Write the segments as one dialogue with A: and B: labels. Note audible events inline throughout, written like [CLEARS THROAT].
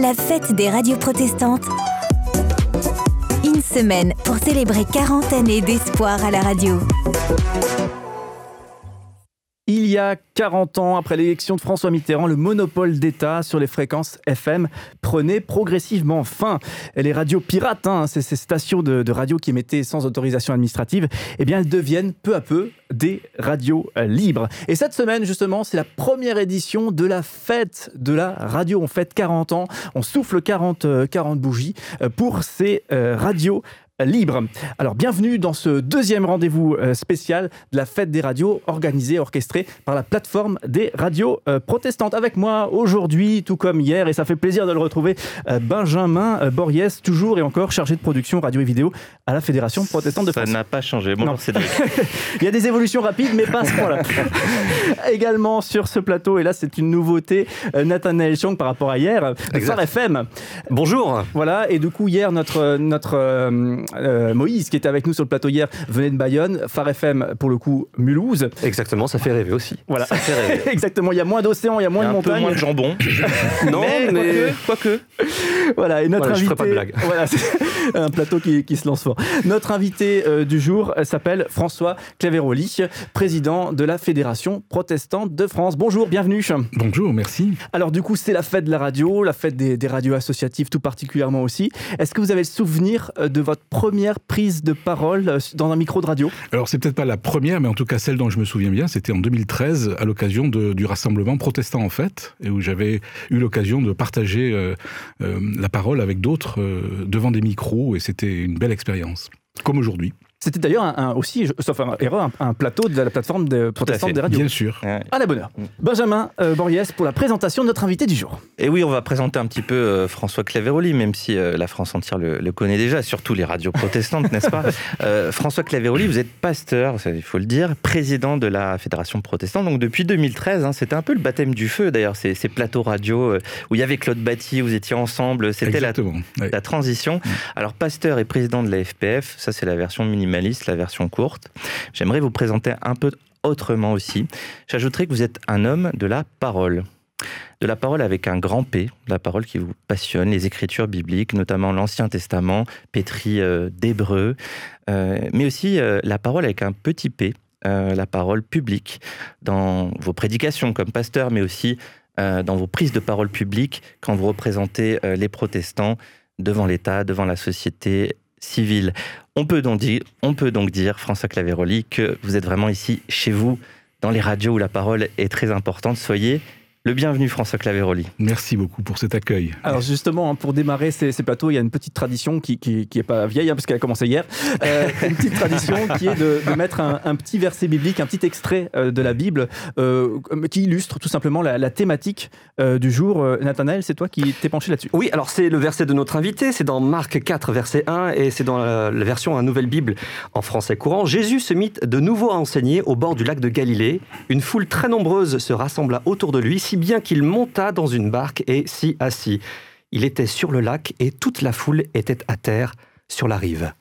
A: La fête des radios protestantes. Une semaine pour célébrer 40 années d'espoir à la radio.
B: Il y a 40 ans, après l'élection de François Mitterrand, le monopole d'État sur les fréquences FM prenait progressivement fin. Les radios pirates, hein, ces, stations de, radio qui émettaient sans autorisation administrative, eh elles deviennent peu à peu des radios euh, libres. Et cette semaine, justement, c'est la première édition de la fête de la radio. On fête 40 ans, on souffle 40, 40 euh, bougies euh, pour ces radios libre. Alors bienvenue dans ce deuxième rendez-vous euh, spécial de la fête des radios organisée, orchestrée par la plateforme des radios euh, protestantes. Avec moi aujourd'hui, tout comme hier, et ça fait plaisir de le retrouver, euh, Benjamin Boriès, toujours et encore chargé de production radio et vidéo à la Fédération protestante de France.
C: Ça n'a pas changé. Cédric. [LAUGHS]
B: Il y a des évolutions rapides, mais pas à ce point-là. [LAUGHS] Également sur ce plateau, et là c'est une nouveauté, Nathanaël Chang par rapport à hier, Phare FM.
D: Bonjour.
B: Voilà, et du coup hier, notre... notre euh, Moïse, qui était avec nous sur le plateau hier, venait de Bayonne. Phare FM, pour le coup, Mulhouse.
D: Exactement, ça fait rêver aussi.
B: Voilà. Ça fait rêver. [LAUGHS] Exactement, il y a moins d'océan, il y a moins de montagnes.
C: moins de jambon. [LAUGHS]
D: non, mais,
B: quoique. Voilà, et notre
D: voilà,
B: invité.
D: Je ferai pas de blague. [LAUGHS]
B: Voilà, un plateau qui, qui, se lance fort. Notre invité euh, du jour s'appelle François Claveroli, président de la Fédération protestante de France. Bonjour, bienvenue.
E: Bonjour, merci.
B: Alors, du coup, c'est la fête de la radio, la fête des, des radios associatives tout particulièrement aussi. Est-ce que vous avez le souvenir euh, de votre première prise de parole euh, dans un micro de radio
E: Alors, c'est peut-être pas la première, mais en tout cas celle dont je me souviens bien, c'était en 2013, à l'occasion du rassemblement protestant en fait, et où j'avais eu l'occasion de partager euh, euh, la parole avec d'autres devant des micros, et c'était une belle expérience, comme aujourd'hui.
B: C'était d'ailleurs un, un, aussi, sauf un, erreur, un, un, plateau de la plateforme de protestante des radios.
E: Bien sûr.
B: À la bonne heure. Benjamin euh, pour la présentation de notre invité du jour.
C: Et oui, on va présenter un petit peu euh, François Claveroli, même si euh, la France entière le, le, connaît déjà, surtout les radios protestantes, [LAUGHS] n'est-ce pas? Euh, François Claveroli, vous êtes pasteur, il faut le dire, président de la Fédération protestante. Donc depuis 2013, hein, c'était un peu le baptême du feu d'ailleurs, ces, ces, plateaux radio euh, où il y avait Claude Batty, vous étiez ensemble, c'était la, transition. Alors pasteur et président de la FPF, ça c'est la version minimaliste, la version courte. J'aimerais vous présenter un peu autrement aussi. J'ajouterais que vous êtes un homme de la parole. De la parole avec un grand P, la parole qui vous passionne, les écritures bibliques, notamment l'Ancien Testament, pétri euh, d'hébreu, euh, mais aussi euh, la parole avec un petit P, euh, la parole publique, dans vos prédications comme pasteur, mais aussi dans vos prises de parole publiques, quand vous représentez les protestants devant l'État, devant la société On peut, donc dire, on peut donc dire, François Claveroli, que vous êtes vraiment ici chez vous, dans les radios où la parole est très importante. Soyez le bienvenu, François Claveroli.
E: Merci beaucoup pour cet accueil.
B: Alors justement, pour démarrer ces, ces plateaux, il y a une petite tradition qui, qui, qui est pas vieille, hein, parce qu'elle a commencé hier. Euh, [LAUGHS] une petite tradition qui est de, de mettre un, un, petit verset biblique, un petit extrait euh, de la Bible, euh, qui illustre tout simplement la, la thématique euh, du jour. Euh, Nathanaël, c'est toi qui t'es penché là-dessus.
D: Oui, alors c'est le verset de notre invité, c'est dans Marc 4, verset 1, et c'est dans la, la version à Nouvelle Bible en français courant. Jésus se mit de nouveau à enseigner au bord du lac de Galilée. Une foule très nombreuse se rassembla autour de lui, si bien qu'il monta dans une barque et s'y assit. Il était sur le lac et toute la foule était à terre sur la rive.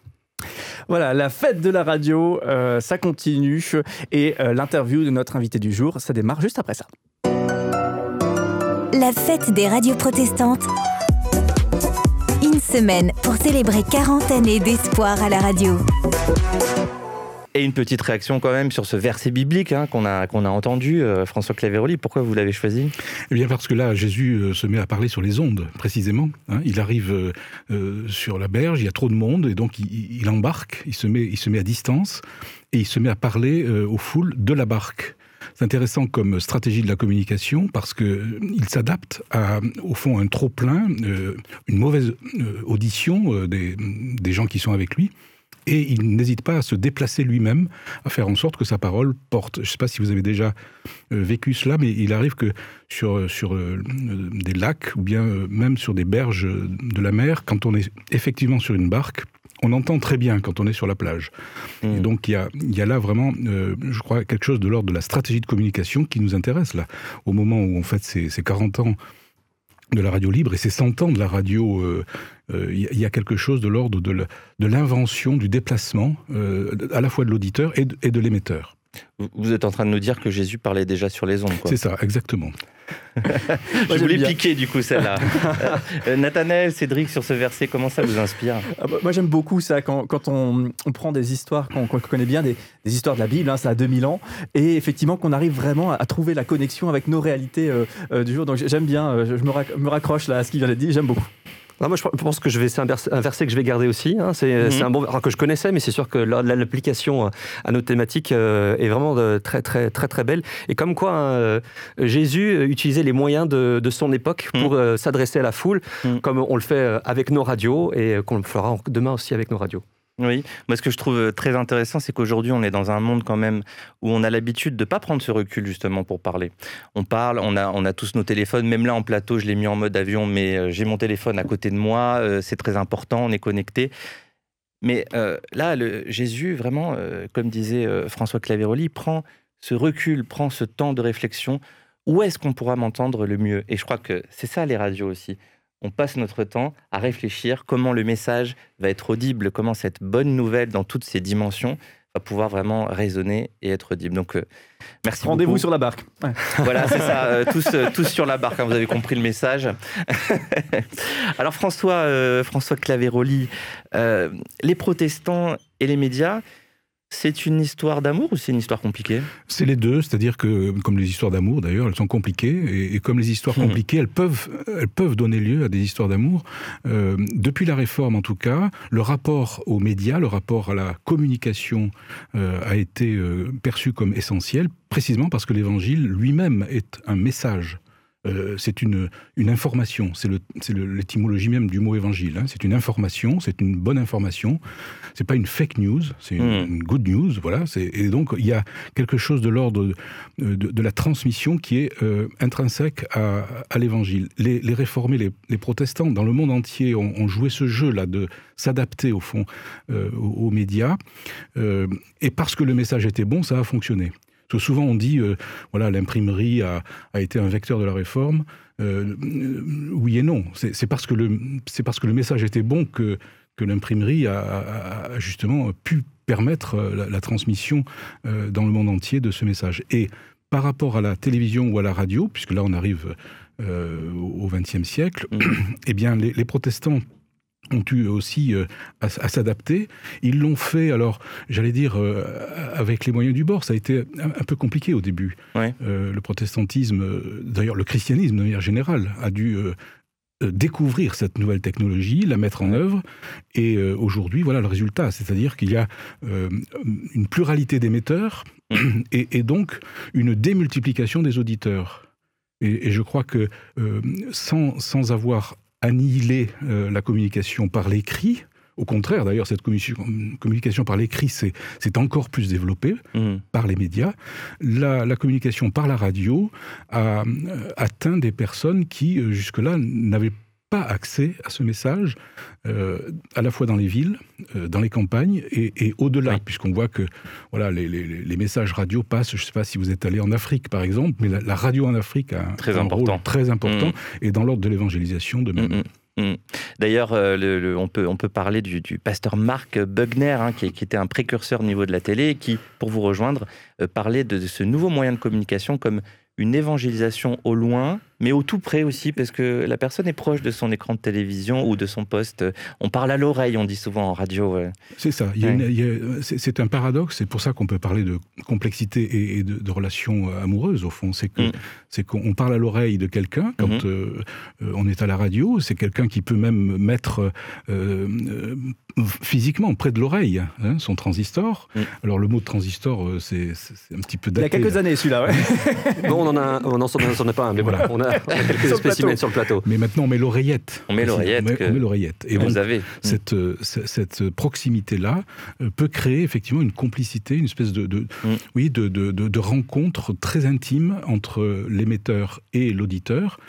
B: Voilà, la fête de la radio, euh, ça continue et euh, l'interview de notre invité du jour, ça démarre juste après ça.
A: La fête des radios protestantes. Une semaine pour célébrer 40 années d'espoir à la radio.
C: Et une petite réaction quand même sur ce verset biblique hein, qu'on a, a entendu, euh, François Claveroli. Pourquoi vous l'avez choisi?
E: Eh bien parce que là, Jésus euh, se met à parler sur les ondes, précisément. Hein. Il arrive euh, sur la berge, il y a trop de monde, et donc il, embarque, il se, met, il se met à distance, et il se met à parler aux foules de la barque. C'est intéressant comme stratégie de la communication parce que euh, il s'adapte à, au fond, un trop plein, euh, une mauvaise audition des, des gens qui sont avec lui, et il n'hésite pas à se déplacer lui-même, à faire en sorte que sa parole porte. Je ne sais pas si vous avez déjà euh, vécu cela, mais il arrive que sur, sur euh, des lacs ou bien euh, même sur des berges de la mer, quand on est effectivement sur une barque, on entend très bien quand on est sur la plage. Mmh. Et donc il y a, y a là vraiment, euh, je crois, quelque chose de l'ordre de la stratégie de communication qui nous intéresse là. Au moment où on fait ces, ces 40 ans de la radio libre et ces 100 ans de la radio, il euh, euh, y, y, a quelque chose de l'ordre de l'invention, du déplacement, euh, à la fois de l'auditeur et de l'émetteur.
C: Vous êtes en train de nous dire que Jésus parlait déjà sur les ondes.
E: C'est ça, exactement.
C: je voulais piquer du coup celle-là. [LAUGHS] Euh, Nathanaël, Cédric, sur ce verset, comment ça vous inspire?
B: Ah bah, Moi j'aime beaucoup ça quand, quand on, on, prend des histoires qu'on connaît bien, des, des, histoires de la Bible, hein, ça a 2000 ans, et effectivement qu'on arrive vraiment à, trouver la connexion avec nos réalités euh, euh, du jour. Donc j'aime bien, je me, raccroche là à ce qu'il vient d'être dit, j'aime beaucoup
D: moi, je pense que je vais, c'est un, verset que je vais garder aussi. Hein. Mhm. C'est un bon, que je connaissais, mais c'est sûr que l'application euh, à notre thématique euh, est vraiment très, très, très, très belle. Et comme quoi, hein, euh, Jésus utilisait les moyens de, son époque pour mhm. s'adresser à la foule, mhm. comme on le fait avec nos radios et qu'on le fera demain aussi avec nos radios.
C: Oui, moi ce que je trouve euh, très intéressant, c'est qu'aujourd'hui on est dans un monde quand même où on a l'habitude de ne pas prendre ce recul justement pour parler. On parle, on a, on a tous nos téléphones, même là en plateau, je l'ai mis en mode avion, mais euh, j'ai mon téléphone à côté de moi, euh, c'est très important, on est connecté. Mais là, Jésus, vraiment, comme disait François Claveroli, prend ce recul, prend ce temps de réflexion. Où est-ce qu'on pourra m'entendre le mieux? Et je crois que c'est ça les radios aussi on passe notre temps à réfléchir comment le message va être audible, comment cette bonne nouvelle dans toutes ses dimensions va pouvoir vraiment résonner et être audible. Donc, euh, merci
B: Rendez-vous sur la barque. [LAUGHS]
C: Voilà, c'est ça, euh, tous, euh, tous sur la barque, hein, vous avez compris le message. [LAUGHS] Alors, François, François Claveroli, les protestants et les médias, c'est une histoire d'amour ou c'est une histoire compliquée?
E: C'est les deux, c'est-à-dire que, comme les histoires d'amour d'ailleurs, elles sont compliquées, et, comme les histoires hmm. compliquées, elles peuvent, elles peuvent donner lieu à des histoires d'amour. Euh, depuis la réforme en tout cas, le rapport aux médias, le rapport à la communication euh, a été euh, perçu comme essentiel, précisément parce que l'évangile lui-même est un message euh, c'est une, une information, c'est l'étymologie même du mot évangile. Hein. C'est une information, c'est une bonne information. C'est pas une fake news, c'est une, hmm. good news, voilà. Et donc il y a quelque chose de l'ordre de, de, la transmission qui est euh, intrinsèque à, à l'évangile. Les, les, réformés, les, les, protestants dans le monde entier ont, joué ce jeu-là de s'adapter au fond euh, aux, médias. et parce que le message était bon, ça a fonctionné souvent on dit, euh, voilà, l'imprimerie a, été un vecteur de la réforme. Euh, oui et non. C'est parce que le c'est parce que le message était bon que que l'imprimerie a, justement pu permettre euh, la, transmission dans le monde entier de ce message. Et par rapport à la télévision ou à la radio, puisque là on arrive au XXe siècle, mmh. [CLEARS THROAT] eh bien les protestants ont eu aussi euh, à, s'adapter. Ils l'ont fait, alors, j'allais dire, euh, avec les moyens du bord. Ça a été un, peu compliqué au début. Euh, le protestantisme, d'ailleurs, le christianisme de manière générale, a dû découvrir cette nouvelle technologie, la mettre en œuvre, et aujourd'hui, voilà le résultat. C'est-à-dire qu'il y a une pluralité d'émetteurs et, donc une démultiplication des auditeurs. Et, je crois que sans, sans avoir annihiler euh, la communication par l'écrit. Au contraire, d'ailleurs, cette communication par l'écrit c'est encore plus développée mmh. par les médias. La, communication par la radio a euh, atteint des personnes qui, euh, jusque-là, n'avaient pas pas accès à ce message, euh, à la fois dans les villes, euh, dans les campagnes et, au-delà, puisqu'on voit que voilà, les, messages radio passent, je ne sais pas si vous êtes allé en Afrique par exemple, mais la, radio en Afrique a un,
C: très
E: important.
C: rôle
E: très important mm. et dans l'ordre de l'évangélisation de même.
C: Mm, mm, D'ailleurs, euh, on, peut, on peut parler du, pasteur Marc Bugner, hein, qui, était un précurseur au niveau de la télé, qui, pour vous rejoindre, parlait de, ce nouveau moyen de communication comme une évangélisation au loin, mais au tout près aussi, parce que la personne est proche de son écran de télévision ou de son poste. On parle à l'oreille, on dit souvent en radio.
E: C'est ça. C'est un paradoxe. C'est pour ça qu'on peut parler de complexité et, de, relations amoureuses, au fond. C'est mm. qu'on parle à l'oreille de quelqu'un quand mm-hmm. euh, on est à la radio. C'est quelqu'un qui peut même mettre euh, physiquement près de l'oreille hein, son transistor. Mm. Alors le mot de transistor, euh, c'est un petit peu daté.
B: Il y a quelques années celui-là.
D: Ouais. [LAUGHS] bon, on en a, on n'en a pas un, mais voilà. On a, quelques [LAUGHS] spécimens sur le plateau.
E: Mais maintenant, on met l'oreillette.
C: On met l'oreillette.
E: On, met l'oreillette.
C: Et vous avez.
E: Cette, euh, cette proximité-là euh, peut créer effectivement une complicité, une espèce de, de mm. oui, de, de, de, rencontre très intime entre l'émetteur et l'auditeur.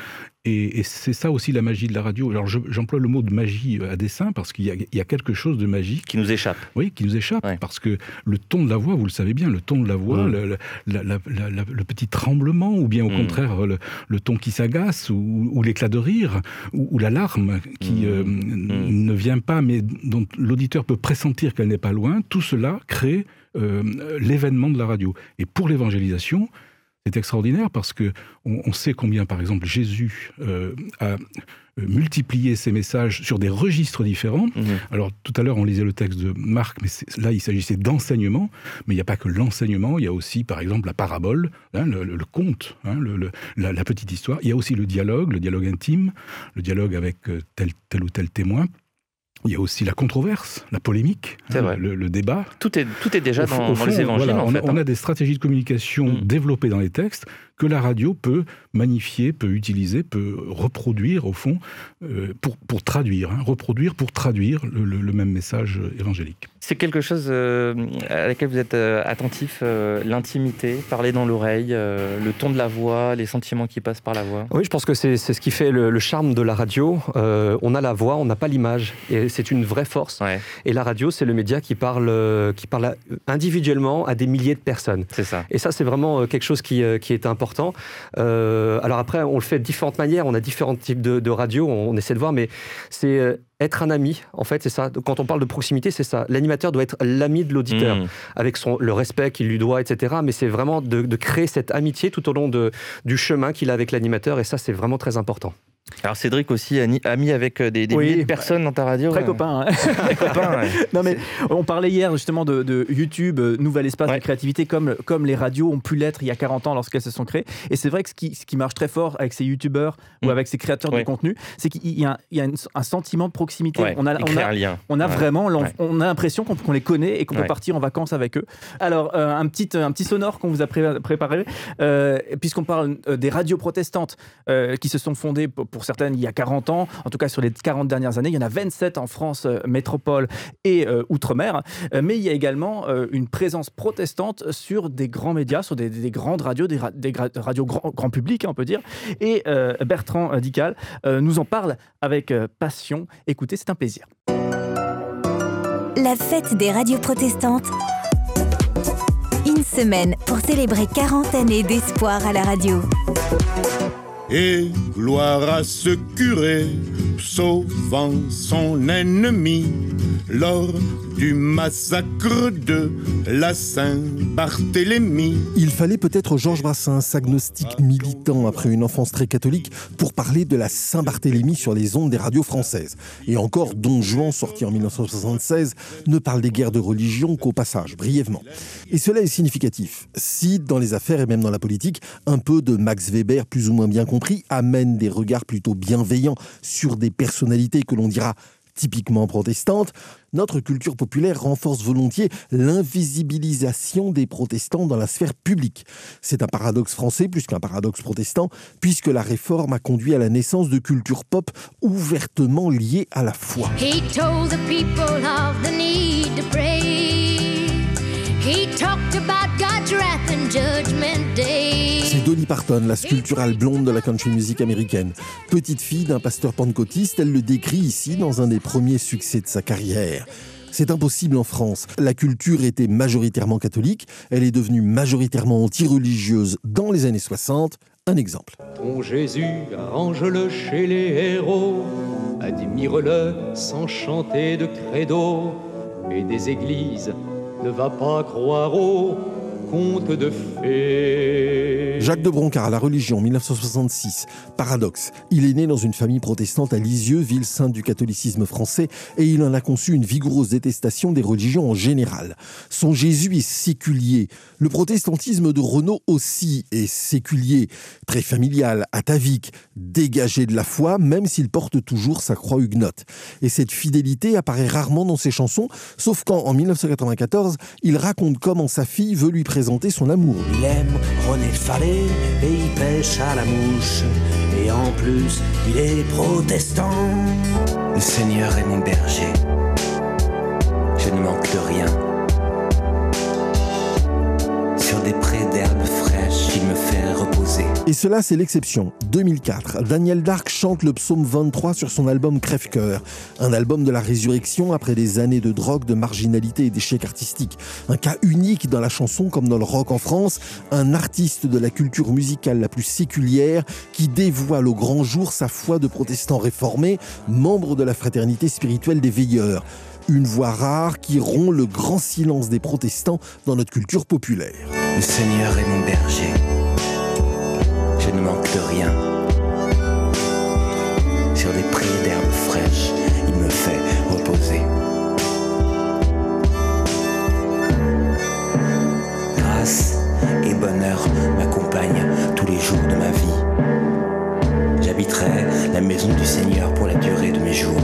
E: Et, c'est ça aussi la magie de la radio. Alors j'emploie le mot de magie euh, à dessein parce qu'il y, a quelque chose de magique.
C: Qui nous échappe.
E: Oui, qui nous échappe. Parce que le ton de la voix, vous le savez bien, le ton de la voix, mm. le, petit tremblement, ou bien au mm. contraire le, ton qui s'agace, ou, l'éclat de rire, ou, la larme qui mm. Euh, ne vient pas, mais dont l'auditeur peut pressentir qu'elle n'est pas loin, tout cela crée l'événement de la radio. Et pour l'évangélisation, c'est extraordinaire parce que on, sait combien, par exemple, Jésus a multiplié ses messages sur des registres différents. Mhm. Alors tout à l'heure, on lisait le texte de Marc, mais là, il s'agissait d'enseignement. Mais il n'y a pas que l'enseignement, il y a aussi, par exemple, la parabole, hein, le, conte, hein, la, la, petite histoire. Il y a aussi le dialogue, le dialogue intime, le dialogue avec tel, tel ou tel témoin. Il y a aussi la controverse, la polémique, hein, le, débat.
C: Tout est, tout est déjà dans, les évangiles. en
E: on,
C: fait,
E: a, on, a, des stratégies de communication mm. développées dans les textes que la radio peut magnifier, peut utiliser, peut reproduire au fond euh, pour, pour traduire, hein, reproduire pour traduire le, même message évangélique.
C: C'est quelque chose euh, à laquelle vous êtes euh, attentif, l'intimité, parler dans l'oreille, le ton de la voix, les sentiments qui passent par la voix?
D: Oui, je pense que c'est ce qui fait le, charme de la radio. on a la voix, on n'a pas l'image, et c'est une vraie force. Et la radio, c'est le média qui parle, qui parle individuellement à des milliers de personnes.
C: C'est ça.
D: Et ça, c'est vraiment quelque chose qui, qui est important euh, alors après, on le fait de différentes manières, on a différents types de, radios, on, essaie de voir, mais c'est euh, être un ami, en fait, c'est ça. Quand on parle de proximité, c'est ça. L'animateur doit être l'ami de l'auditeur, mmh. avec son, le respect qu'il lui doit, etc. Mais c'est vraiment de, créer cette amitié tout au long de, du chemin qu'il a avec l'animateur, et ça, c'est vraiment très important.
C: Alors Cédric aussi, ami avec euh, des, milliers de personnes dans ta radio.
B: Très copain. Hein. [LAUGHS] copain [LAUGHS] Non mais on parlait hier justement de, YouTube, euh, nouvel espace de créativité comme, comme les radios ont pu l'être il y a 40 ans lorsqu'elles se sont créées. Et c'est vrai que ce qui, ce qui marche très fort avec ces YouTubeurs ou mm. avec ces créateurs de contenu, c'est qu'il y a, il y a un sentiment de proximité.
C: on a, on a, un lien.
B: On a vraiment, on a l'impression qu'on les connaît et qu'on peut partir en vacances avec eux. Alors euh, un, petit, un petit sonore qu'on vous a préparé, puisqu'on parle des radios protestantes qui se sont fondées pour pour certaines il y a 40 ans, en tout cas sur les 40 dernières années. Il y en a 27 en France euh, métropole et euh, outre-mer. Euh, mais il y a également une présence protestante sur des grands médias, sur des, grandes radios, des, radios grand, public, hein, on peut dire. Et Bertrand Dical nous en parle avec passion. Écoutez, c'est un plaisir.
A: La fête des radios protestantes. Une semaine pour célébrer 40 années d'espoir à la radio
F: et gloire à ce curé sauvant son ennemi lors du massacre de la Saint-Barthélemy.
G: Il fallait peut-être Georges Brassens, agnostique militant après une enfance très catholique, pour parler de la Saint-Barthélemy sur les ondes des radios françaises. Et encore, Don Juan, sorti en 1976, ne parle des guerres de religion qu'au passage, brièvement. Et cela est significatif. Si, dans les affaires et même dans la politique, un peu de Max Weber, plus ou moins bien compris, amène des regards plutôt bienveillants sur des personnalités que l'on dira typiquement protestante, notre culture populaire renforce volontiers l'invisibilisation des protestants dans la sphère publique. C'est un paradoxe français plus qu'un paradoxe protestant, puisque la réforme a conduit à la naissance de cultures pop ouvertement liées à la foi. Dolly Parton, la sculpturale blonde de la country music américaine. Petite fille d'un pasteur pentecôtiste, elle le décrit ici dans un des premiers succès de sa carrière. C'est impossible en France. La culture était majoritairement catholique, elle est devenue majoritairement anti-religieuse dans les années 60. Un exemple.
H: Ton Jésus, arrange-le chez les héros, admire-le sans chanter de credo, et des églises ne va pas croire au
G: Jacques de Broncard, La religion, 1966. Paradoxe. Il est né dans une famille protestante à Lisieux, ville sainte du catholicisme français, et il en a conçu une vigoureuse détestation des religions en général. Son Jésus est séculier. Le protestantisme de Renaud aussi est séculier, très familial, atavique, dégagé de la foi, même s'il porte toujours sa croix huguenote. Et cette fidélité apparaît rarement dans ses chansons, sauf quand, en 1994, il raconte comment sa fille veut lui présenter son amour.
I: Il aime René Fallet et il pêche à la mouche. Et en plus, il est protestant.
J: Le Seigneur est mon berger. Je ne manque de rien. Sur des prés
G: Et cela, c'est l'exception. 2004, Daniel Dark chante le psaume 23 sur son album Crève-Cœur, un album de la résurrection après des années de drogue, de marginalité et d'échec artistique. Un cas unique dans la chanson comme dans le rock en France, un artiste de la culture musicale la plus séculière qui dévoile au grand jour sa foi de protestant réformé, membre de la fraternité spirituelle des veilleurs. Une voix rare qui rompt le grand silence des protestants dans notre culture populaire.
J: Le Seigneur est mon berger je ne manque de rien. Sur des prés d'herbes fraîches, il me fait reposer. Grâce et bonheur m'accompagnent tous les jours de ma vie. J'habiterai la maison du Seigneur pour la durée de mes jours.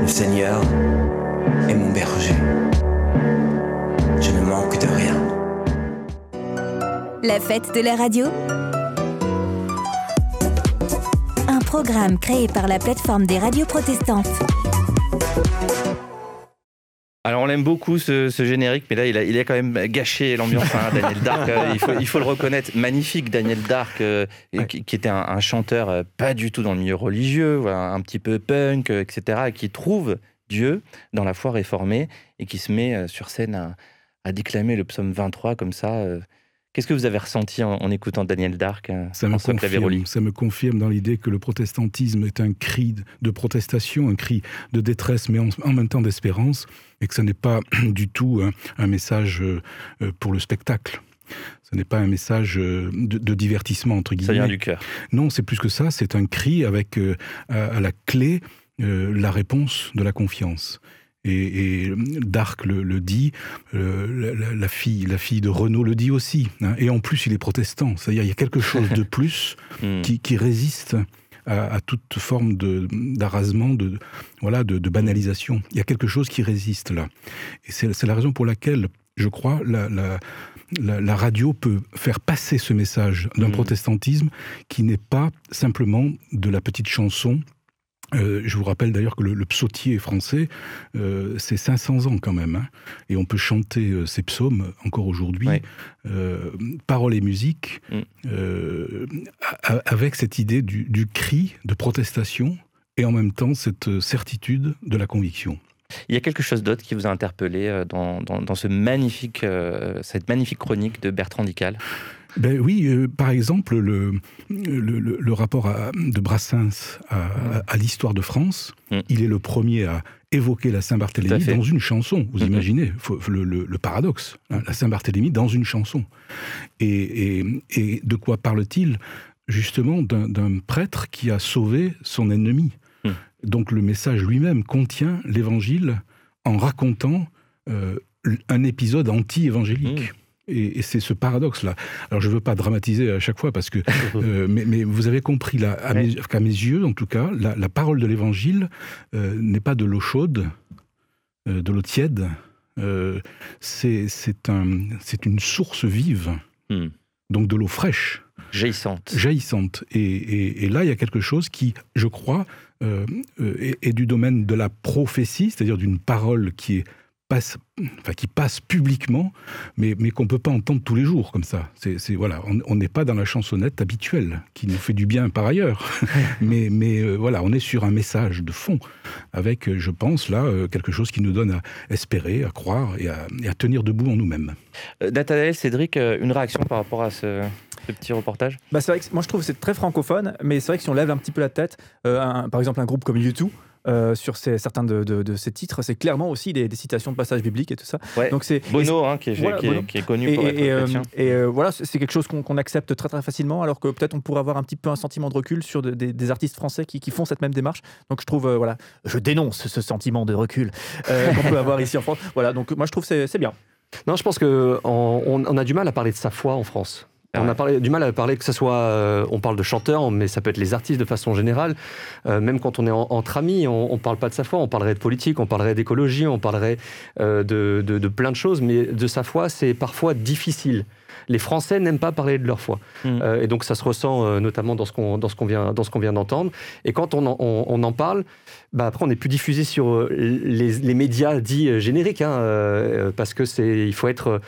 J: Le Seigneur est mon berger.
A: La fête de la radio Un programme créé par la plateforme des radios protestantes.
C: Alors on l'aime beaucoup ce, générique, mais là il a, il a quand même gâché l'ambiance, hein, Daniel Dark. [LAUGHS] Euh, il, faut, il, faut, le reconnaître, magnifique Daniel Dark, euh, qui, était un, chanteur euh, pas du tout dans le milieu religieux, un petit peu punk, etc., et qui trouve Dieu dans la foi réformée et qui se met sur scène à, à déclamer le psaume 23 comme ça. Qu'est-ce que vous avez ressenti en, écoutant Daniel Dark
E: euh, ça me, confirme, ça me confirme dans l'idée que le protestantisme est un cri de protestation, un cri de détresse, mais en, même temps d'espérance, et que ce n'est pas [CLEARS THROAT] du tout un, message euh, euh, pour le spectacle. Ce n'est pas un message de, divertissement, entre guillemets. Ça
C: vient du cœur.
E: Non, c'est plus que ça, c'est un cri avec à, la clé la réponse de la confiance. Et, Dark le, dit, euh, la, fille, la fille de Renaud le dit aussi. Hein. et en plus, il est protestant. C'est-à-dire, il y a quelque chose de [LAUGHS] plus hmm. qui, résiste à, toute forme d'arrasement, de, voilà, de, banalisation. Il y a quelque chose qui résiste là. Et c'est la raison pour laquelle, je crois, la, la, radio peut faire passer ce message d'un hmm. protestantisme qui n'est pas simplement de la petite chanson euh, je vous rappelle d'ailleurs que le, psautier français, euh, c'est 500 ans quand même. Hein. et on peut chanter euh, ces psaumes encore aujourd'hui, paroles et musique, mm. avec cette idée du, cri de protestation et en même temps cette certitude de la conviction.
C: Il y a quelque chose d'autre qui vous a interpellé dans, ce magnifique, cette magnifique chronique de Bertrand Dical?
E: Ben oui, euh, par exemple, le, le, rapport de Brassens à, l'histoire de France, mm. il est le premier à évoquer la Saint-Barthélemy dans une chanson. Vous mm-hmm. imaginez le, paradoxe, hein, la Saint-Barthélemy dans une chanson. Et, de quoi parle-t-il Justement d'un prêtre qui a sauvé son ennemi? Donc le message lui-même contient l'évangile en racontant euh, un épisode anti-évangélique. Mm. Et, c'est ce paradoxe-là. Alors, je ne veux pas dramatiser à chaque fois, parce que, [LAUGHS] euh, mais, vous avez compris, là, à, mes, yeux, en tout cas, la, parole de l'Évangile euh, n'est pas de l'eau chaude, de l'eau tiède. c'est un, une source vive, hmm. donc de l'eau fraîche.
C: Jaillissante.
E: Jaillissante. Et, et, là, il y a quelque chose qui, je crois, est, du domaine de la prophétie, c'est-à-dire d'une parole qui est passe, enfin, qui passe publiquement, mais, mais qu'on ne peut pas entendre tous les jours comme ça. C'est, voilà, on n'est pas dans la chansonnette habituelle, qui nous fait du bien par ailleurs. [LAUGHS] mais mais euh, voilà, on est sur un message de fond, avec, euh, je pense, là, euh, quelque chose qui nous donne à espérer, à croire et à, tenir debout en nous-mêmes.
C: Nathanaël, Cédric, une réaction par rapport à ce, petit reportage
B: bah, c'est vrai que moi je trouve que c'est très francophone, mais c'est vrai que si on lève un petit peu la tête, par exemple un groupe comme YouTube, euh, sur certains de, ces titres, c'est clairement aussi des, citations de passages bibliques et tout ça.
C: Donc c'est Bono, hein, qui, est, connu pour
B: et,
C: être
B: et, euh, voilà, c'est quelque chose qu'on accepte très très facilement, alors que peut-être on pourrait avoir un petit peu un sentiment de recul sur des, artistes français qui, font cette même démarche. Donc je trouve, euh, voilà, je dénonce ce sentiment de recul [LAUGHS] qu'on peut avoir ici en France. Voilà, donc moi je trouve c'est bien.
D: Non, je pense qu'on on a du mal à parler de sa foi en France. On a parlé, du mal à parler que ce soit, euh, on parle de chanteurs, mais ça peut être les artistes de façon générale. Euh, même quand on est entre amis, on, ne parle pas de sa foi, on parlerait de politique, on parlerait d'écologie, on parlerait euh, de, plein de choses, mais de sa foi, c'est parfois difficile. Les Français n'aiment pas parler de leur foi, mm. et donc ça se ressent notamment dans ce qu'on dans ce qu'on vient dans ce qu'on vient d'entendre. Et quand on en, parle, bah après on n'est plus diffusé sur les, médias dits génériques, hein, parce que c'est il faut être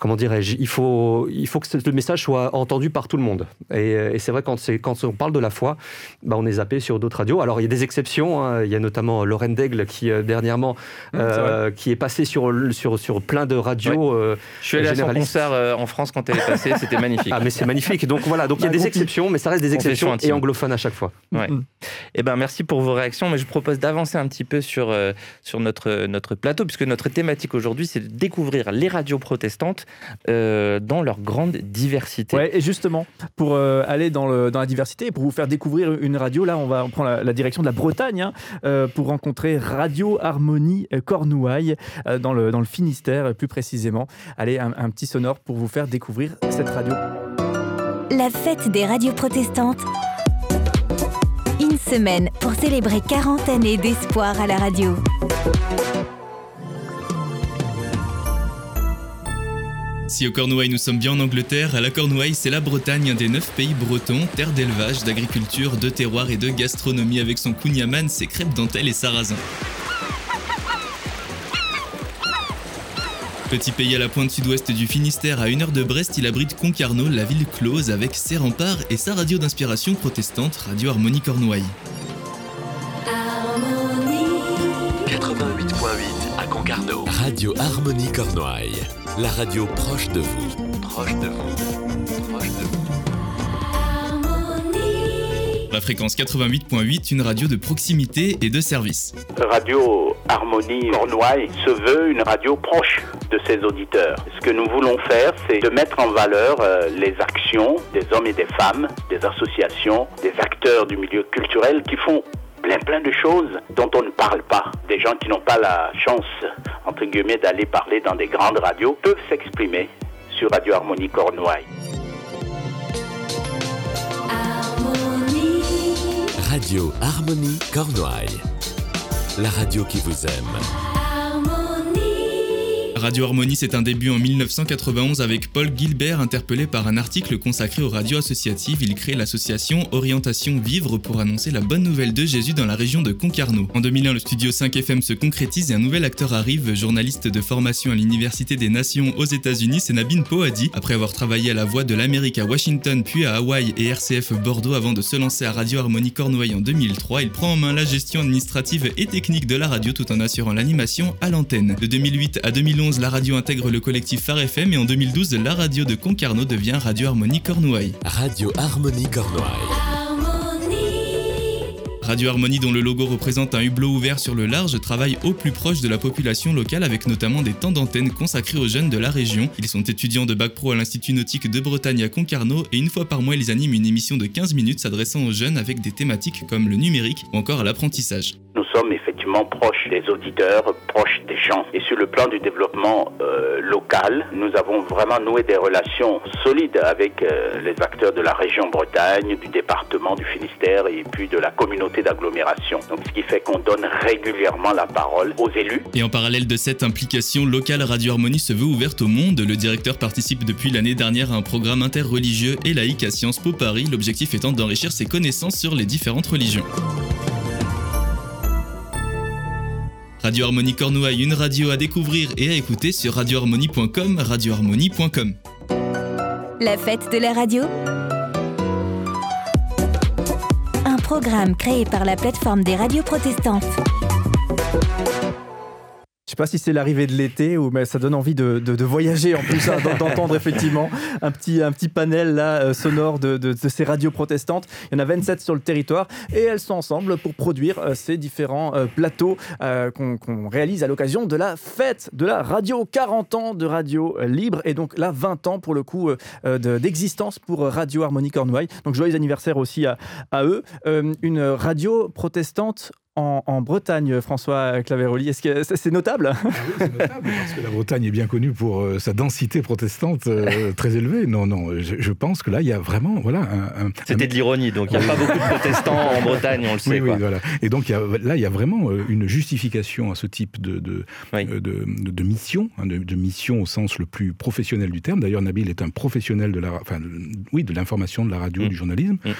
D: comment dirais-je, il faut, il faut que le message soit entendu par tout le monde. Et, c'est vrai, quand, quand on parle de la foi, bah, on est zappé sur d'autres radios. Alors, il y a des exceptions. Hein. Il y a notamment Lorraine Daigle qui, dernièrement, mmh, qui est passée sur, sur, sur plein de radios.
C: Je suis allé à son concert en France quand elle est passée. C'était magnifique.
D: Ah, mais c'est magnifique. Donc, voilà. Donc, il y a bah, des exceptions, mais ça reste des exceptions et anglophones à chaque fois.
C: Ouais. Mm. Eh ben, merci pour vos réactions. Mais je propose d'avancer un petit peu sur, euh, sur notre, notre plateau, puisque notre thématique aujourd'hui, c'est de découvrir les radios protestantes euh, dans leur grande diversité.
B: Ouais, et justement, pour euh, aller dans, le, dans la diversité et pour vous faire découvrir une radio, là, on va prendre la, direction de la Bretagne hein, pour rencontrer Radio Harmonie Cornouailles dans, le, dans le Finistère, plus précisément. Allez, un, un petit sonore pour vous faire découvrir cette radio.
A: La fête des radios protestantes une semaine pour célébrer 40 années d'espoir à la radio.
K: Si au Cornouailles nous sommes bien en Angleterre, à la Cornouailles c'est la Bretagne, un des neuf pays bretons, terre d'élevage, d'agriculture, de terroir et de gastronomie avec son kouign-amann, ses crêpes dentelles et sarrasin. Petit pays à la pointe sud-ouest du Finistère, à une heure de Brest, il abrite Concarneau, la ville close, avec ses remparts et sa radio d'inspiration protestante, Radio Harmonie Cornouailles.
L: 88.8 à Concarneau. Radio Harmonie Cornouailles. La radio proche de vous. Proche de vous. Proche de vous.
K: La fréquence 88.8, une radio de proximité et de service.
M: Radio Harmonie Cornouailles se veut une radio proche de ses auditeurs. Ce que nous voulons faire, c'est de mettre en valeur euh, les actions des hommes et des femmes, des associations, des acteurs du milieu culturel qui font plein plein de choses dont on ne parle pas. Des gens qui n'ont pas la chance, entre guillemets, d'aller parler dans des grandes radios peuvent s'exprimer sur Radio Harmonie Cornouailles.
L: Radio Harmonie Cornouailles. La radio qui vous aime.
K: Radio Harmonie, c'est un début en 1991 avec Paul Gilbert, interpellé par un article consacré aux radios associatives. Il crée l'association Orientation Vivre pour annoncer la bonne nouvelle de Jésus dans la région de Concarneau. En 2001, le studio 5 FM se concrétise et un nouvel acteur arrive, journaliste de formation à l'Université des Nations aux États-Unis, c'est Nabin Poadi. Après avoir travaillé à la Voix de l'Amérique à Washington, puis à Hawaï et RCF Bordeaux avant de se lancer à Radio Harmonie Cornouailles en 2003, il prend en main la gestion administrative et technique de la radio tout en assurant l'animation à l'antenne. De 2008 à 2011, la radio intègre le collectif Phare FM et en 2012, la radio de Concarneau devient Radio Harmonie Cornouailles.
L: Radio Harmonie Cornouailles.
K: Radio Harmonie, dont le logo représente un hublot ouvert sur le large, travaille au plus proche de la population locale avec notamment des temps d'antenne consacrés aux jeunes de la région. Ils sont étudiants de Bac Pro à l'Institut Nautique de Bretagne à Concarneau et une fois par mois, ils animent une émission de 15 minutes s'adressant aux jeunes avec des thématiques comme le numérique ou encore l'apprentissage.
M: Nous sommes effectivement proches des auditeurs, proches des gens. Et sur le plan du développement euh, local, nous avons vraiment noué des relations solides avec euh, les acteurs de la région Bretagne, du département du Finistère et puis de la communauté d'agglomération. Donc ce qui fait qu'on donne régulièrement la parole aux élus.
K: Et en parallèle de cette implication locale, Radio Harmonie se veut ouverte au monde. Le directeur participe depuis l'année dernière à un programme interreligieux et laïque à Sciences Po Paris, l'objectif étant d'enrichir ses connaissances sur les différentes religions. Radio Harmonie Cornouailles, une radio à découvrir et à écouter sur radioharmonie.com, radioharmonie.com.
A: La fête de la radio Un programme créé par la plateforme des radios protestantes.
B: Sais pas si c'est l'arrivée de l'été ou mais ça donne envie de, de, voyager en plus, hein, d'entendre effectivement un petit, un petit panel là, euh, sonore de, de, ces radios protestantes. Il y en a 27 sur le territoire et elles sont ensemble pour produire euh, ces différents euh, plateaux qu'on réalise à l'occasion de la fête de la radio. 40 ans de radio libre et donc là 20 ans pour le coup d'existence pour Radio Harmonie Cornouailles. Donc joyeux anniversaire aussi à, à eux. une radio protestante en, Bretagne, François Claveroli. Est-ce que c'est notable?
E: Ah oui, C'est notable parce que la Bretagne est bien connue pour euh, sa densité protestante euh, [LAUGHS] très élevée. Non, non, je, pense que là, il y a vraiment, voilà, un.
C: C'était de l'ironie, donc il n'y a pas beaucoup de protestants en Bretagne, on le sait.
E: Oui, oui, voilà. Et donc là, il y a vraiment euh, une justification à ce type de de, de, mission, hein, de, mission au sens le plus professionnel du terme. D'ailleurs, Nabil est un professionnel de la, enfin, oui, de l'information, de la radio, mm. du journalisme. Mm.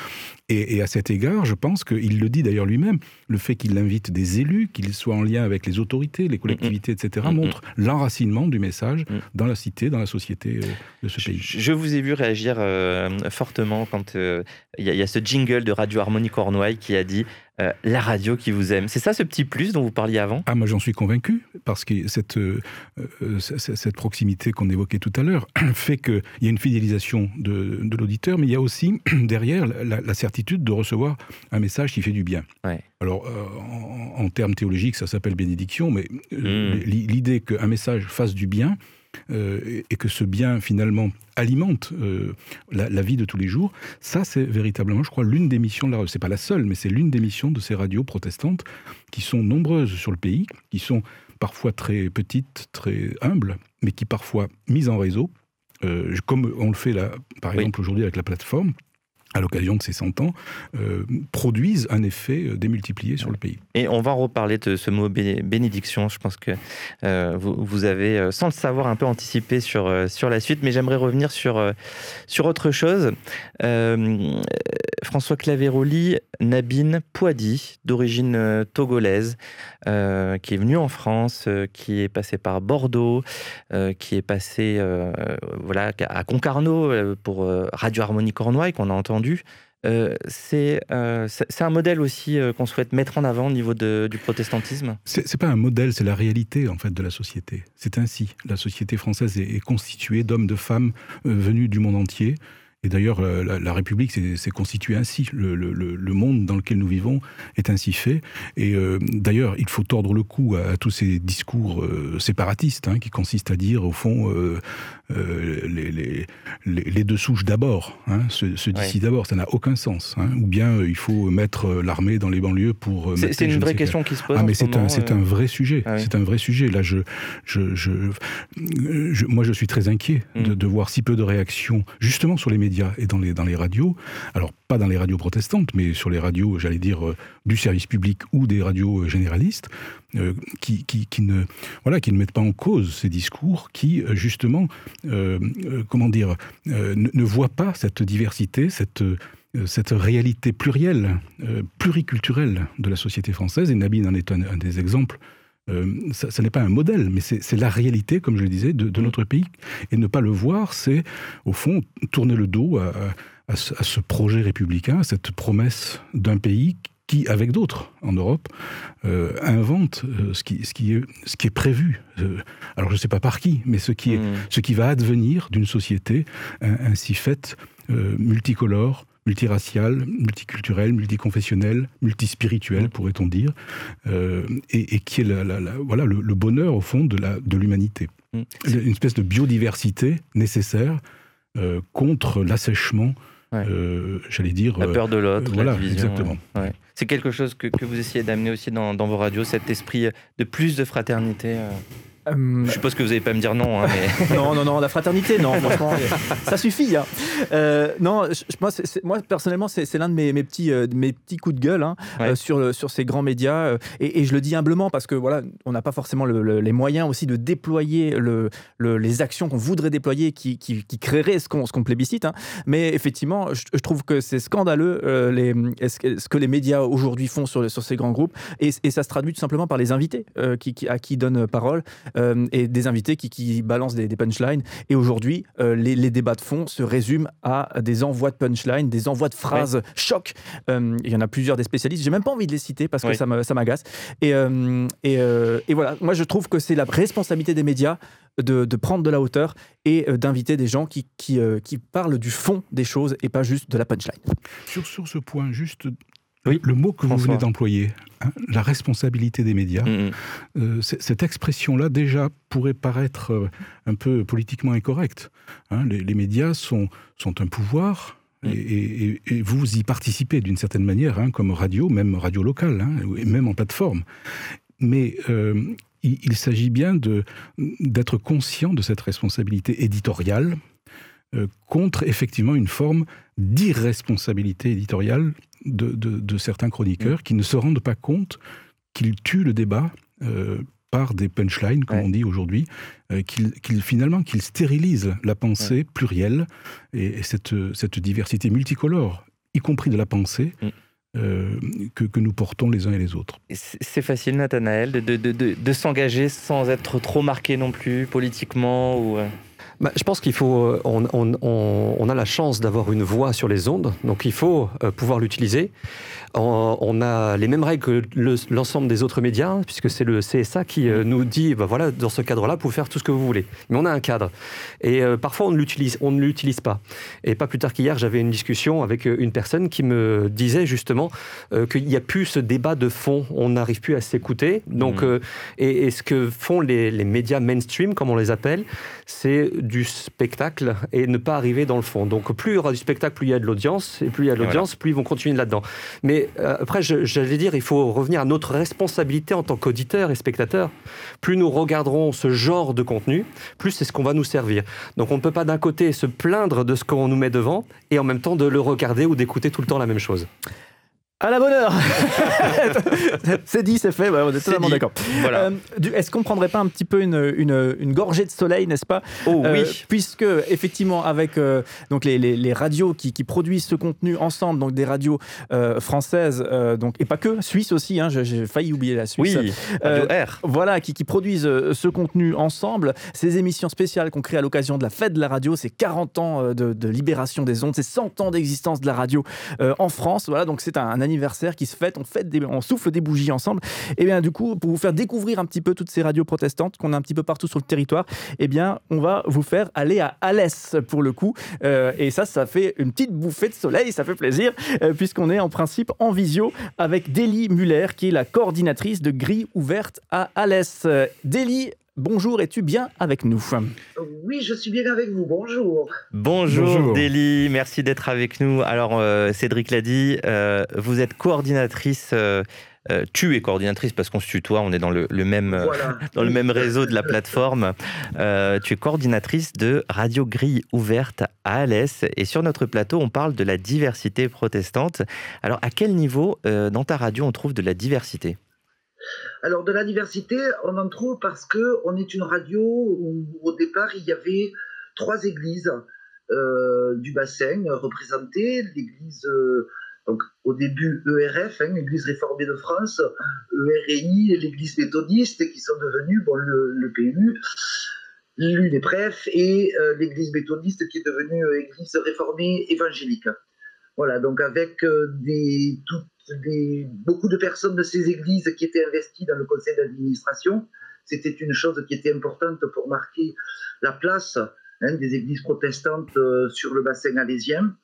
E: Et, à cet égard, je pense qu'il le dit d'ailleurs lui-même, le fait qu'il invite des élus, qu'il soit en lien avec les autorités, les collectivités, etc., montre l'enracinement du message dans la cité, dans la société euh, de ce pays.
C: Je vous ai vu réagir euh, fortement quand euh, il y, a ce jingle de Radio Harmonie Cornouailles qui a dit euh, la radio qui vous aime. C'est ça ce petit plus dont vous parliez avant?
E: Ah, moi j'en suis convaincu, parce que cette, euh, euh, cette proximité qu'on évoquait tout à l'heure [CLEARS THROAT] fait qu'il y a une fidélisation de, de l'auditeur, mais il y a aussi [CLEARS THROAT] derrière la, certitude de recevoir un message qui fait du bien. Alors, en, termes théologiques, ça s'appelle bénédiction, mais mmh. l'idée qu'un message fasse du bien, euh, et que ce bien finalement alimente euh, la, vie de tous les jours, ça c'est véritablement, je crois, l'une des missions de la radio. C'est pas la seule, mais c'est l'une des missions de ces radios protestantes qui sont nombreuses sur le pays, qui sont parfois très petites, très humbles, mais qui parfois mises en réseau, euh, comme on le fait là, par exemple aujourd'hui avec la plateforme, à l'occasion de ces 100 ans, euh, produisent un effet euh, démultiplié sur le pays.
C: Et on va reparler de ce mot bénédiction. Je pense que euh, vous, avez, sans le savoir, un peu anticipé sur, sur la suite, mais j'aimerais revenir sur, sur autre chose. François Claveroli, Nabine Poidi, d'origine togolaise, qui est venu en France, qui est passé par Bordeaux, qui est passé voilà, à Concarneau pour Radio Harmonie Cornouailles, qu'on a entendu euh, euh, c'est un modèle aussi euh, qu'on souhaite mettre en avant au niveau du protestantisme
E: C'est pas un modèle, c'est la réalité en fait de la société. C'est ainsi. La société française est, constituée d'hommes, de femmes venus du monde entier et d'ailleurs, euh, la, République s'est constituée ainsi. Le, monde dans lequel nous vivons est ainsi fait. Et euh, d'ailleurs, il faut tordre le cou à, tous ces discours euh, séparatistes hein, qui consistent à dire, au fond, les, les, deux souches d'abord, hein, ce, d'ici d'abord, ça n'a aucun sens. Hein. Ou bien il faut mettre l'armée dans les banlieues pour.
C: C'est une vraie question qui se pose.
E: Ah, mais c'est un, un, vrai sujet. Ah c'est un vrai sujet. Là, je, je, je, moi, je suis très inquiet de, mm. de voir si peu de réactions, justement sur les médias et dans les, radios. Alors, pas dans les radios protestantes, mais sur les radios, j'allais dire, euh, du service public ou des radios euh, généralistes, euh, qui, ne, voilà, qui ne mettent pas en cause ces discours, qui, justement, comment dire, ne, voient pas cette diversité, cette cette réalité plurielle, pluriculturelle de la société française, et Nabine en est un des exemples euh, ça, n'est pas un modèle, mais c'est la réalité, comme je le disais, de, mm. notre pays. Et ne pas le voir, c'est, au fond, tourner le dos à, ce, projet républicain, à cette promesse d'un pays qui, avec d'autres en Europe, euh, invente euh, ce, qui, ce, qui est, ce qui est prévu. alors je ne sais pas par qui, mais ce qui, est, mm. ce qui va advenir d'une société ainsi faite, multicolore, multiracial, multiculturel, multiconfessionnel, multispirituel, mmh. pourrait-on dire, euh, et, qui est la, voilà, le, bonheur, au fond, de l'humanité. De mmh. Une espèce de biodiversité nécessaire euh, contre l'assèchement, euh, j'allais dire...
C: La peur de l'autre,
E: voilà, exactement.
C: C'est quelque chose que, que vous essayez d'amener aussi dans, dans, vos radios, cet esprit de plus de fraternité je suppose que vous n'allez pas me dire non. Hein, [LAUGHS]
B: non, non, non, la fraternité, non, franchement, [LAUGHS] ça suffit. Hein. Euh, non, moi, moi, personnellement, c'est l'un de mes, mes, petits, euh, mes petits coups de gueule hein, sur, le, sur ces grands médias. Et, je le dis humblement parce que voilà, on n'a pas forcément les moyens aussi de déployer le, les actions qu'on voudrait déployer qui, qui, qui créeraient ce qu'on qu plébiscite. Mais effectivement, je, trouve que c'est scandaleux les, ce que les médias aujourd'hui font sur, sur ces grands groupes. Et, et, ça se traduit tout simplement par les invités qui, à qui donnent parole. Euh, et des invités qui, balancent des, punchlines. Et aujourd'hui, euh, les, débats de fond se résument à des envois de punchlines, des envois de phrases choc. Euh, il y en a plusieurs des spécialistes. J'ai même pas envie de les citer parce que ça m'agace. Et, et, voilà, moi je trouve que c'est la responsabilité des médias de, prendre de la hauteur et d'inviter des gens qui, qui, qui, parlent du fond des choses et pas juste de la punchline.
E: Sur, sur ce point, juste oui, le mot que vous venez d'employer, hein, la responsabilité des médias, mm, mm. Euh, cette expression-là déjà pourrait paraître euh, un peu politiquement incorrecte. Hein. les, médias sont, sont un pouvoir. Mm. Et, vous y participez d'une certaine manière, hein, comme radio, même radio locale, et même en plateforme. Mais euh, il, s'agit bien d'être conscient de cette responsabilité éditoriale contre effectivement une forme d'irresponsabilité éditoriale de, certains chroniqueurs mm. qui ne se rendent pas compte qu'ils tuent le débat euh, par des punchlines, comme on dit aujourd'hui, euh, qu'ils finalement qu'ils stérilisent la pensée plurielle et, cette, cette diversité multicolore y compris de la pensée. Mm. Euh, que, que, nous portons les uns et les autres.
C: C'est facile, Nathanaël, de, de, de, de s'engager sans être trop marqué non plus politiquement ou...
D: Bah, je pense qu'il faut. Euh, on, on, on, a la chance d'avoir une voix sur les ondes, donc il faut euh, pouvoir l'utiliser. On, a les mêmes règles que l'ensemble des autres médias, puisque c'est le CSA qui euh, nous dit bah, voilà, dans ce cadre-là, vous pouvez faire tout ce que vous voulez. Mais on a un cadre. Et parfois, on ne l'utilise, on ne l'utilise pas. Et pas plus tard qu'hier, j'avais une discussion avec une personne qui me disait justement qu'il n'y a plus ce débat de fond. On n'arrive plus à s'écouter. Donc, mmh. et, et, ce que font les, les médias mainstream, comme on les appelle, c'est du spectacle et ne pas arriver dans le fond. Donc plus il y aura du spectacle, plus il y a de l'audience, et plus il y a de l'audience, plus ils vont continuer là-dedans. Mais euh, après, j'allais dire, il faut revenir à notre responsabilité en tant qu'auditeur et spectateur. Plus nous regarderons ce genre de contenu, plus c'est ce qu'on va nous servir. Donc on ne peut pas d'un côté se plaindre de ce qu'on nous met devant et en même temps de le regarder ou d'écouter tout le temps la même chose.
B: À la bonne heure [LAUGHS] C'est dit, c'est fait, on est totalement d'accord.
C: Voilà. Euh,
B: Est-ce qu'on ne prendrait pas un petit peu une, une, une gorgée de soleil, n'est-ce pas?
C: Oh
B: euh,
C: oui
B: Puisque, effectivement, avec euh, donc les, les, les, radios qui, qui, produisent ce contenu ensemble, donc des radios françaises, donc, et pas que, suisses aussi, hein, j'ai failli oublier la Suisse.
C: Oui, Radio R.
B: Voilà, qui, qui produisent ce contenu ensemble. Ces émissions spéciales qu'on crée à l'occasion de la fête de la radio, c'est 40 ans de, de, libération des ondes, c'est 100 ans d'existence de la radio en France. Voilà, donc c'est un, un anniversaire qui se fête, on, fête souffle des bougies ensemble. Et bien du coup, pour vous faire découvrir un petit peu toutes ces radios protestantes qu'on a un petit peu partout sur le territoire, et bien on va vous faire aller à Alès pour le coup. Euh, et ça, ça fait une petite bouffée de soleil, ça fait plaisir, euh, puisqu'on est en principe en visio avec Délie Muller, qui est la coordinatrice de Grille ouverte à Alès. Délie, Bonjour, es-tu bien avec nous
N: Oui, je suis bien avec vous. Bonjour.
C: Bonjour, Bonjour. Délie, merci d'être avec nous. Alors, euh, Cédric l'a dit, euh, vous êtes coordinatrice. Euh, tu es coordinatrice parce qu'on se tutoie, on est dans le, le même,
N: voilà. [LAUGHS]
C: dans le même réseau de la plateforme. tu es coordinatrice de Radio Grille ouverte à Alès. Et sur notre plateau, on parle de la diversité protestante. Alors, à quel niveau dans ta radio on trouve de la diversité?
N: Alors de la diversité, on en trouve parce que on est une radio où au départ il y avait trois églises euh, du bassin représentées, l'église euh, donc au début ERF, hein, l'Église réformée de France, ERI l'Église méthodiste qui sont devenues bon, le, le PU, l'UNEPREF et euh, l'Église méthodiste qui est devenue Église réformée évangélique. Voilà, donc avec des, toutes des, beaucoup de personnes de ces églises qui étaient investies dans le conseil d'administration. C'était une chose qui était importante pour marquer la place hein, des églises protestantes euh, sur le bassin alésien.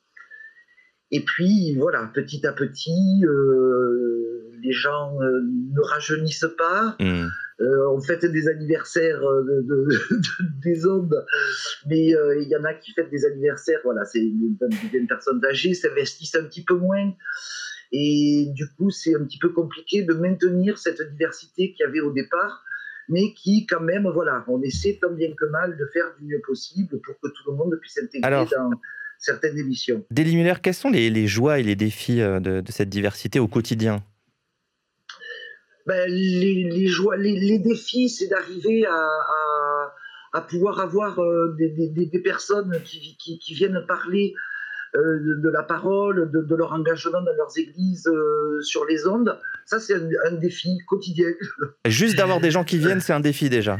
N: Et puis, voilà, petit à petit, euh, les gens euh, ne rajeunissent pas. Mmh. Euh, on fête des anniversaires de, de, de, des ondes, mais il y en a qui fêtent des anniversaires, voilà, c'est des, des personnes âgées, s'investissent un petit peu moins. Et du coup, c'est un petit peu compliqué de maintenir cette diversité qu'il y avait au départ, mais qui, quand même, voilà, on essaie tant bien que mal de faire du mieux possible pour que tout le monde puisse s'intégrer
C: Alors...
N: dans certaines émissions.
C: Délie Muller, quelles sont les, les, joies et les défis de, de cette diversité au quotidien?
N: Ben, les, les, joies, les, les défis, c'est d'arriver à, à, à, pouvoir avoir euh, des, des, des, personnes qui, qui, qui viennent parler euh, de, de, la parole, de, de, leur engagement dans leurs églises euh, sur les ondes. Ça, c'est un, un, défi quotidien. [LAUGHS]
C: Juste d'avoir des gens qui viennent, c'est un défi déjà.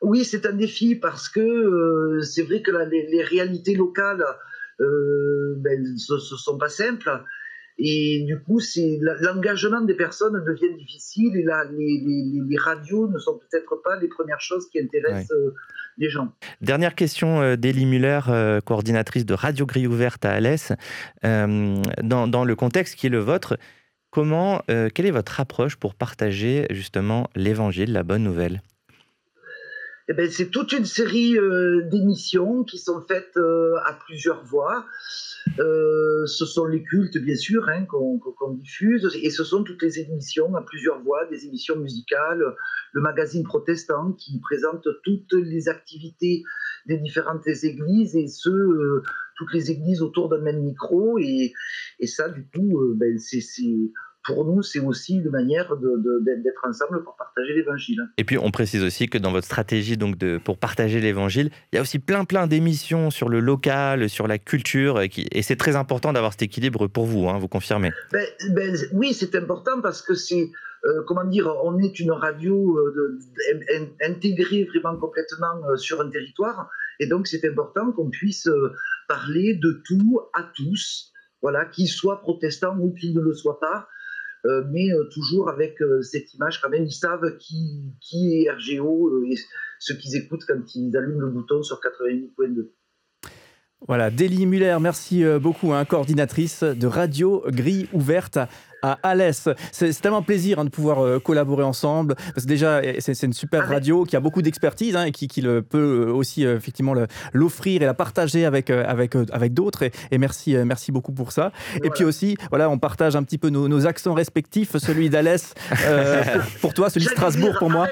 N: Oui, c'est un défi parce que euh, c'est vrai que la, les, les, réalités locales euh, ben, sont pas simples. Et du coup, l'engagement des personnes devient difficile et là, les, les, les radios ne sont peut-être pas les premières choses qui intéressent ouais. euh, les gens.
C: Dernière question euh, d'Elie Muller, euh, coordinatrice de Radio Grille Ouverte à Alès. Euh, dans, dans, le contexte qui est le vôtre, comment, euh, quelle est votre approche pour partager justement l'évangile, la bonne nouvelle?
N: Eh ben, C'est toute une série euh, d'émissions qui sont faites à plusieurs voix. Euh, ce sont les cultes, bien sûr, hein, qu'on qu diffuse, et ce sont toutes les émissions à plusieurs voix, des émissions musicales, le magazine protestant qui présente toutes les activités des différentes églises, et ce, euh, toutes les églises autour d'un même micro, et, ça, du coup, euh, ben, c'est pour nous, c'est aussi une manière d'être ensemble pour partager l'évangile.
C: Et puis, on précise aussi que dans votre stratégie donc de, pour partager l'évangile, il y a aussi plein, plein d'émissions sur le local, sur la culture, et, et c'est très important d'avoir cet équilibre pour vous, hein, vous confirmez
N: ben, ben, Oui, c'est important parce que c'est. Euh, comment dire, on est une radio euh, intégrée vraiment complètement euh, sur un territoire, et donc c'est important qu'on puisse parler de tout à tous, voilà, qu'ils soient protestants ou qu'ils ne le soient pas, euh, mais euh, toujours avec euh, cette image quand même, ils savent qui, qui est RGO et ce qu'ils écoutent quand ils allument le bouton sur 88.2.
B: Voilà, Délie Muller, merci beaucoup, hein, coordinatrice de Radio Grille Ouverte à Alès. C'est tellement plaisir hein, de pouvoir euh, collaborer ensemble. Parce que déjà, c'est une super ah radio qui a beaucoup d'expertise hein, et qui, qui, le, peut euh, aussi euh, effectivement l'offrir et la partager avec, avec, avec d'autres. Et, merci, merci beaucoup pour ça. Et, puis aussi, voilà, on partage un petit peu nos, accents respectifs. Celui d'Alès [LAUGHS] pour toi, celui de Strasbourg pour moi.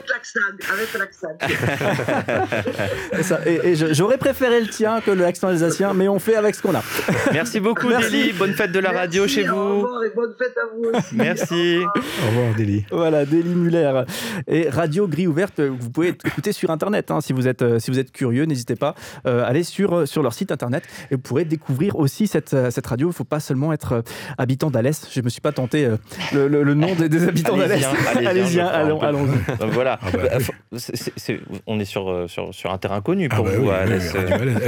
N: Avec l'accent. [LAUGHS]
B: et, et j'aurais préféré le tien que l'accent alsacien, mais on fait avec ce qu'on a.
C: Merci beaucoup, Délie. Bonne fête de la radio chez vous. Au
N: revoir et bonne fête à vous.
C: Merci.
E: Au revoir, Délie.
B: Voilà, Délie Muller. Et Radio Grille Ouverte, vous pouvez écouter sur Internet. Hein, si, vous êtes, euh, si vous êtes curieux, n'hésitez pas à euh, aller sur, euh, sur leur site Internet et vous pourrez découvrir aussi cette, cette radio. Il ne faut pas seulement être habitant d'Alès. Je ne me suis pas tenté le, le, nom des, habitants d'Alès.
C: Allez-y, allons, allons voilà. Ah bah, on est sur, sur, sur, un terrain connu pour ah bah vous, Alès.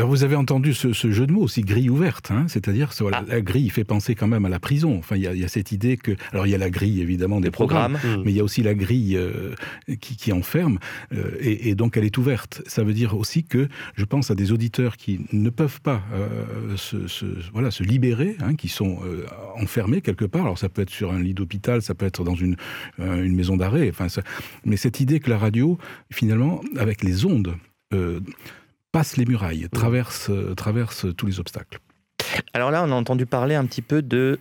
E: vous avez entendu ce, jeu de mots aussi, grille ouverte. Hein, C'est-à-dire, ah. la grille fait penser quand même à la prison. Enfin, il y, y, a cette idée alors il y a la grille évidemment des, programmes, mmh. mais il y a aussi la grille euh, qui, enferme, euh, et, donc elle est ouverte. Ça veut dire aussi que je pense à des auditeurs qui ne peuvent pas euh, se, voilà, se libérer, hein, qui sont enfermés quelque part. Alors ça peut être sur un lit d'hôpital, ça peut être dans une, une maison d'arrêt, enfin, mais cette idée que la radio, finalement, avec les ondes, passe les murailles, mmh. traverse, traverse tous les obstacles.
C: Alors là, on a entendu parler un petit peu de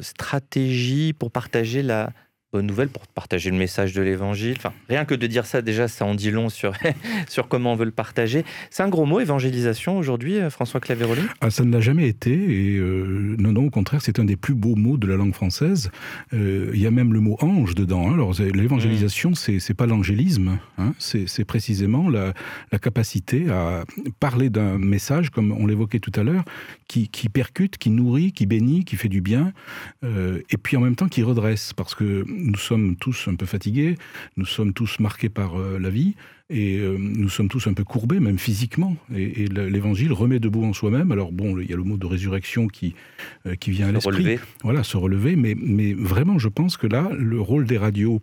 C: stratégie pour partager la bonne nouvelle, pour partager le message de l'évangile. Enfin, rien que de dire ça, déjà, ça en dit long sur, [LAUGHS] sur comment on veut le partager. C'est un gros mot, évangélisation, aujourd'hui, euh, François Claveroli
E: ah, Ça ne l'a jamais été. Et euh, non, non, au contraire, c'est un des plus beaux mots de la langue française. Euh, il y a même le mot ange dedans. Hein. Alors, l'évangélisation, ce c'est pas l'angélisme. Hein. C'est précisément la, la, capacité à parler d'un message, comme on l'évoquait tout à l'heure, qui, qui, percute, qui nourrit, qui bénit, qui fait du bien, et puis en même temps qui redresse. Parce que nous sommes tous un peu fatigués, nous sommes tous marqués par euh, la vie, et euh, nous sommes tous un peu courbés, même physiquement. Et, l'Évangile remet debout en soi-même. Alors bon, il y a le mot de résurrection qui, euh, qui vient à l'esprit. Voilà, se relever. Mais, mais vraiment, je pense que là, le rôle des radios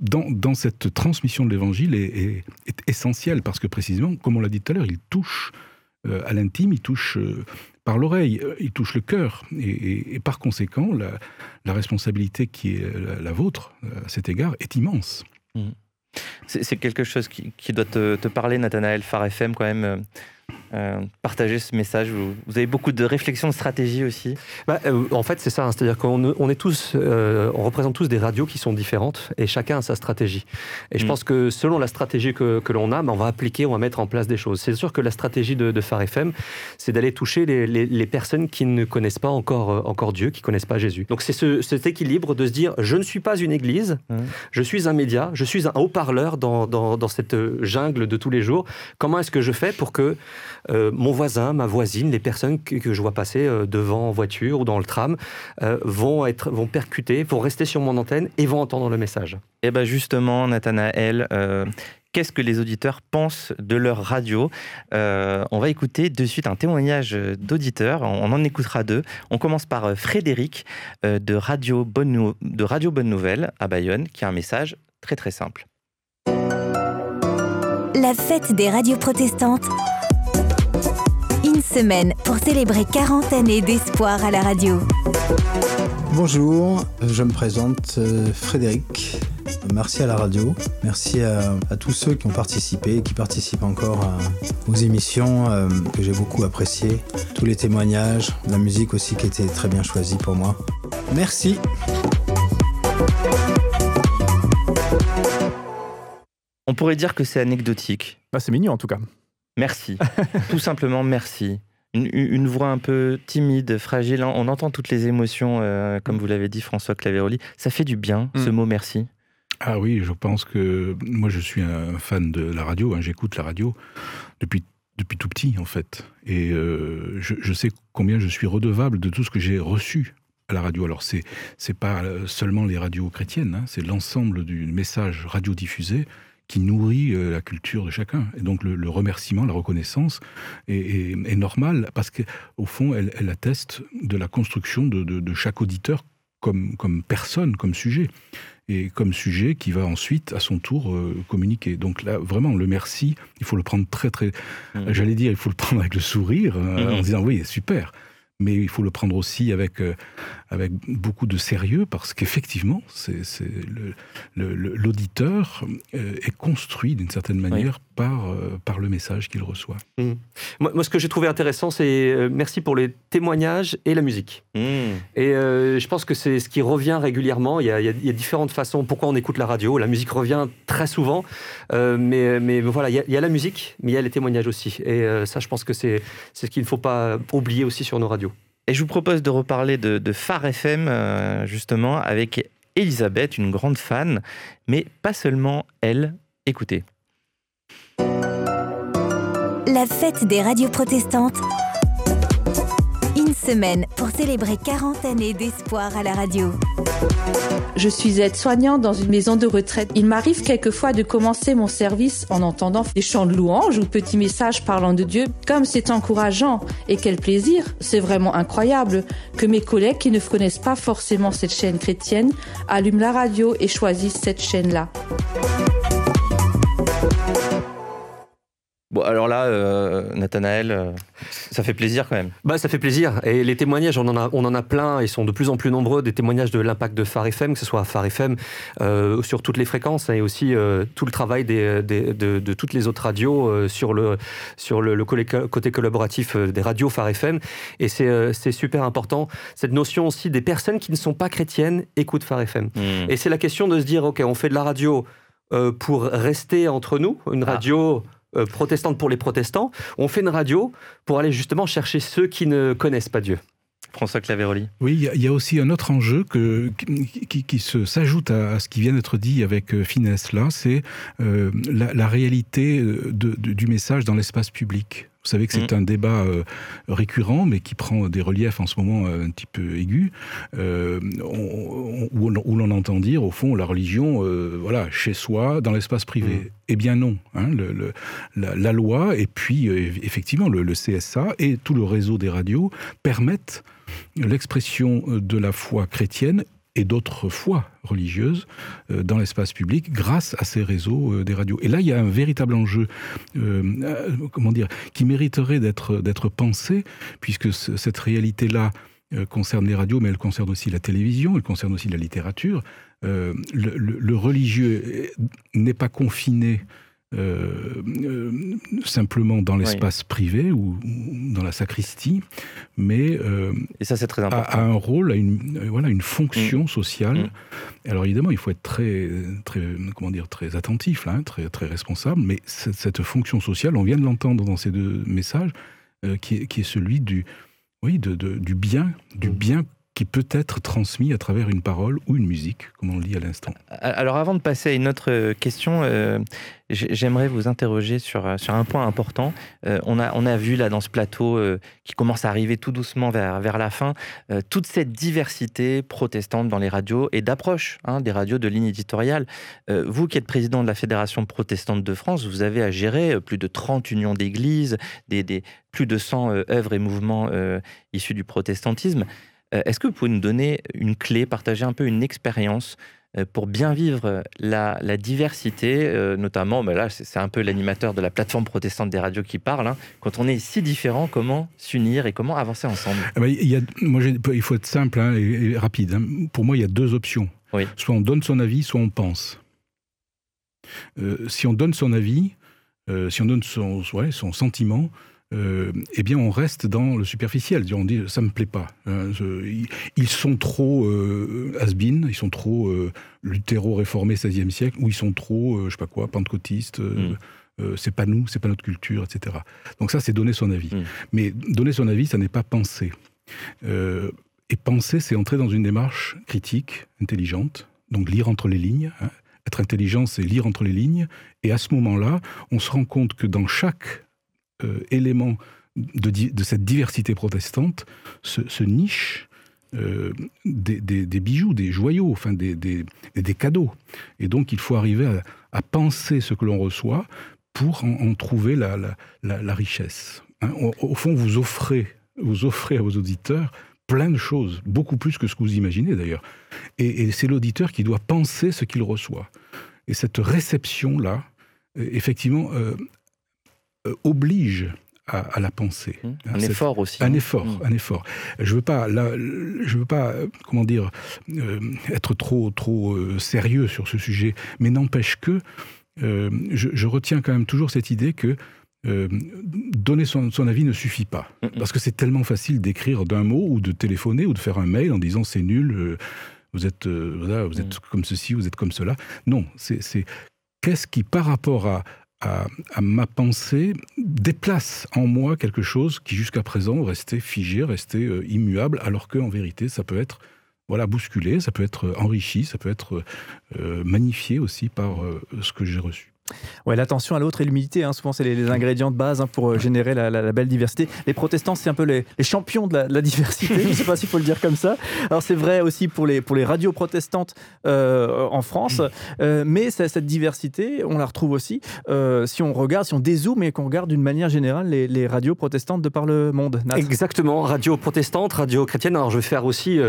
E: dans, dans, cette transmission de l'Évangile est, est, essentiel, parce que précisément, comme on l'a dit tout à l'heure, il touche à l'intime, il touche par l'oreille, euh, il touche le cœur. Et, par conséquent, la, responsabilité qui est la, vôtre à cet égard est immense. Mmh.
C: C'est quelque chose qui, doit te, te parler, Nathanaël Phare FM, quand même. Euh, partager ce message vous, avez beaucoup de réflexions, de stratégie aussi
D: bah, euh, En fait, c'est ça. Hein. C'est-à-dire qu'on on est tous, euh, on représente tous des radios qui sont différentes et chacun a sa stratégie. Et je mm. pense que selon la stratégie que, que l'on a, bah, on va appliquer, on va mettre en place des choses. C'est sûr que la stratégie de, de Phare FM, c'est d'aller toucher les, les, personnes qui ne connaissent pas encore, encore Dieu, qui connaissent pas Jésus. Donc c'est ce, cet équilibre de se dire, je ne suis pas une église, mm. je suis un média, je suis un haut-parleur dans, dans, dans cette jungle de tous les jours. Comment est-ce que je fais pour que euh, mon voisin, ma voisine, les personnes que, je vois passer euh, devant en voiture ou dans le tram euh, vont, être, vont percuter, vont rester sur mon antenne et vont entendre le message.
C: Et eh bien justement, Nathanaël, qu'est-ce que les auditeurs pensent de leur radio? on va écouter de suite un témoignage d'auditeurs. On en écoutera deux. On commence par Frédéric de, radio Bonne de Radio Bonne Nouvelle à Bayonne, qui a un message très très simple.
A: La fête des radios protestantes semaine pour célébrer 40 années d'espoir à la radio.
O: Bonjour, je me présente euh, Frédéric. Merci à la radio, merci à, tous ceux qui ont participé et qui participent encore aux émissions euh, que j'ai beaucoup appréciées, tous les témoignages, la musique aussi qui était très bien choisie pour moi. Merci.
C: On pourrait dire que c'est anecdotique.
B: Bah, c'est mignon en tout cas.
C: Merci. [LAUGHS] Tout simplement merci. Une, une, voix un peu timide, fragile. On entend toutes les émotions, comme vous l'avez dit, François Claveroli. Ça fait du bien, ce mm. mot merci.
E: Ah oui, je pense que moi je suis un fan de la radio, hein, j'écoute la radio depuis, depuis tout petit en fait. Et euh, je, sais combien je suis redevable de tout ce que j'ai reçu à la radio. Alors c'est c'est pas seulement les radios chrétiennes, hein, c'est l'ensemble du message radiodiffusé qui nourrit euh, la culture de chacun. Et donc le, remerciement, la reconnaissance est, est, normal parce qu'au fond, elle, elle, atteste de la construction de, de, de chaque auditeur comme, comme personne, comme sujet et comme sujet qui va ensuite, à son tour, euh, communiquer. Donc là, vraiment, le merci, il faut le prendre très, très... Mmh. J'allais dire, il faut le prendre avec le sourire, euh, mmh. en disant, oui, super mais il faut le prendre aussi avec, euh, avec beaucoup de sérieux parce qu'effectivement, l'auditeur euh, est construit d'une certaine manière par, euh, par le message qu'il reçoit.
D: Mmh. Moi, ce que j'ai trouvé intéressant, c'est merci pour les témoignages et la musique. Mmh. Et je pense que c'est ce qui revient régulièrement. Il y, a, il y, a, différentes façons. Pourquoi on écoute la radio? La musique revient très souvent, mais, mais voilà, il y, a, il y, a, la musique, mais il y a les témoignages aussi. Et ça, je pense que c'est ce qu'il ne faut pas oublier aussi sur nos radios.
C: Et je vous propose de reparler de, de Phare FM, euh, justement, avec Elisabeth, une grande fan, mais pas seulement elle. Écoutez.
A: La fête des radios protestantes. Une semaine pour célébrer 40 années d'espoir à la radio.
P: Je suis aide-soignante dans une maison de retraite. Il m'arrive quelquefois de commencer mon service en entendant des chants de louanges ou petits messages parlant de Dieu. Comme c'est encourageant et quel plaisir. C'est vraiment incroyable que mes collègues qui ne connaissent pas forcément cette chaîne chrétienne allument la radio et choisissent cette chaîne-là.
C: Bon, alors là, euh, Nathanaël, euh, ça fait plaisir quand même.
D: Bah, ça fait plaisir. Et les témoignages, on en a, on en a plein. Ils sont de plus en plus nombreux. Des témoignages de l'impact de Phare FM, que ce soit à Phare FM, euh, sur toutes les fréquences, et aussi tout le travail des, de, toutes les autres radios sur le, sur le, côté collaboratif des radios Phare FM. Et c'est super important. Cette notion aussi des personnes qui ne sont pas chrétiennes écoutent Phare FM. Hmm. Et c'est la question de se dire, OK, on fait de la radio pour rester entre nous, une ah. Euh, protestante pour les protestants, on fait une radio pour aller justement chercher ceux qui ne connaissent pas Dieu.
C: François Claveroli.
E: Oui, il y, a aussi un autre enjeu que, qui, se, s'ajoute à, ce qui vient d'être dit avec euh, finesse là, c'est euh, la, réalité du message dans l'espace public. Vous savez que c'est mm. un débat euh, récurrent, mais qui prend des reliefs en ce moment euh, un petit peu aigus, euh, où, l'on entend dire, au fond, la religion, voilà, chez soi, dans l'espace privé. Mm. Eh bien non. Hein, le, la, loi, et puis effectivement le, le CSA et tout le réseau des radios permettent l'expression de la foi chrétienne et d'autres foi religieuses euh, dans l'espace public grâce à ces réseaux euh, des radios. Et là, il y a un véritable enjeu, euh, comment dire, qui mériterait d'être pensé, puisque cette réalité-là concerne les radios, mais elle concerne aussi la télévision, elle concerne aussi la littérature. le, religieux n'est pas confiné euh, euh, simplement dans l'espace privé ou, dans la sacristie, mais
C: euh, et ça c'est très important.
E: A, un rôle, a une voilà une fonction mm. sociale. Mm. Alors évidemment, il faut être très très comment dire très attentif là, hein, très très responsable. Mais cette, fonction sociale, on vient de l'entendre dans ces deux messages, qui, est, qui est celui du oui de, du bien du mm. bien qui peut être transmis à travers une parole ou une musique, comme on le dit à l'instant.
C: Alors avant de passer à une autre question, euh, j'aimerais vous interroger sur, euh, sur un point important. Euh, on, a, on a vu là dans ce plateau qui commence à arriver tout doucement vers, vers la fin, toute cette diversité protestante dans les radios et d'approche hein, des radios de ligne éditoriale. vous qui êtes président de la Fédération protestante de France, vous avez à gérer plus de 30 unions d'églises, des, plus de 100 œuvres et mouvements issus du protestantisme. Euh, est-ce que vous pouvez nous donner une clé, partager un peu une expérience euh, pour bien vivre la, diversité, euh, notamment, mais là c'est un peu l'animateur de la plateforme protestante des radios qui parle, hein. quand on est si différent, comment s'unir et comment avancer ensemble?
E: Eh ben, il, y a, moi, il faut être simple hein, et, rapide. Hein. Pour moi, il y a deux options. Soit on donne son avis, soit on pense. si on donne son avis, si on donne son, son sentiment, euh, eh bien, on reste dans le superficiel. On dit, ça me plaît pas. Hein, ils sont trop euh, has ils sont trop euh, luthéro-réformés 16e siècle, ou ils sont trop, euh, je sais pas quoi, pentecôtistes, mm. euh, c'est pas nous, c'est pas notre culture, etc. Donc ça, c'est donner son avis.
C: Mm.
E: Mais donner son avis, ça n'est pas penser. Euh, et penser, c'est entrer dans une démarche critique, intelligente, donc lire entre les lignes. hein. Être intelligent, c'est lire entre les lignes. Et à ce moment-là, on se rend compte que dans chaque euh, élément de, cette diversité protestante se, se niche euh, des, bijoux, des joyaux, enfin des, des- cadeaux. Et donc il faut arriver à, penser ce que l'on reçoit pour en, trouver la, la- la- richesse. hein. au, fond, vous offrez, vous offrez à vos auditeurs plein de choses, beaucoup plus que ce que vous imaginez d'ailleurs. Et, c'est l'auditeur qui doit penser ce qu'il reçoit. Et cette réception-là, euh, effectivement, oblige à, à la pensée.
C: Un
E: Hein, c'est-
C: effort aussi,
E: Un
C: hein.
E: effort,
C: Mm.
E: un effort. Je veux pas, là, je veux pas, euh, comment dire, euh, être trop, trop euh, sérieux sur ce sujet, mais n'empêche que euh, je, je retiens quand même toujours cette idée que euh, donner son, son avis ne suffit pas. Parce que c'est tellement facile d'écrire d'un mot ou de téléphoner ou de faire un mail en disant c'est nul, euh, vous êtes, euh, voilà, vous êtes comme ceci, vous êtes comme cela. Non, c'est c'est- qu'est-ce qui, par rapport à, à, ma pensée, déplace en moi quelque chose qui jusqu'à présent restait figé, restait euh, immuable, alors qu'en vérité, ça peut être voilà, bousculé, ça peut être enrichi, ça peut être euh, magnifié aussi par euh, ce que j'ai reçu.
B: Ouais, l'attention à l'autre et l'humilité, hein, souvent c'est les, les ingrédients de base hein, pour euh, générer la, la- la belle diversité. Les protestants, c'est un peu les, les champions de la, de la diversité, [LAUGHS] je ne sais pas s'il faut le dire comme ça. Alors c'est vrai aussi pour les, pour les radios protestantes euh, en France, euh, mais cette diversité, on la retrouve aussi euh, si on regarde, si on dézoome et qu'on regarde d'une manière générale les, les radios protestantes de par le monde. Nat.
D: Exactement, radio protestante, radio chrétienne. Alors je vais faire aussi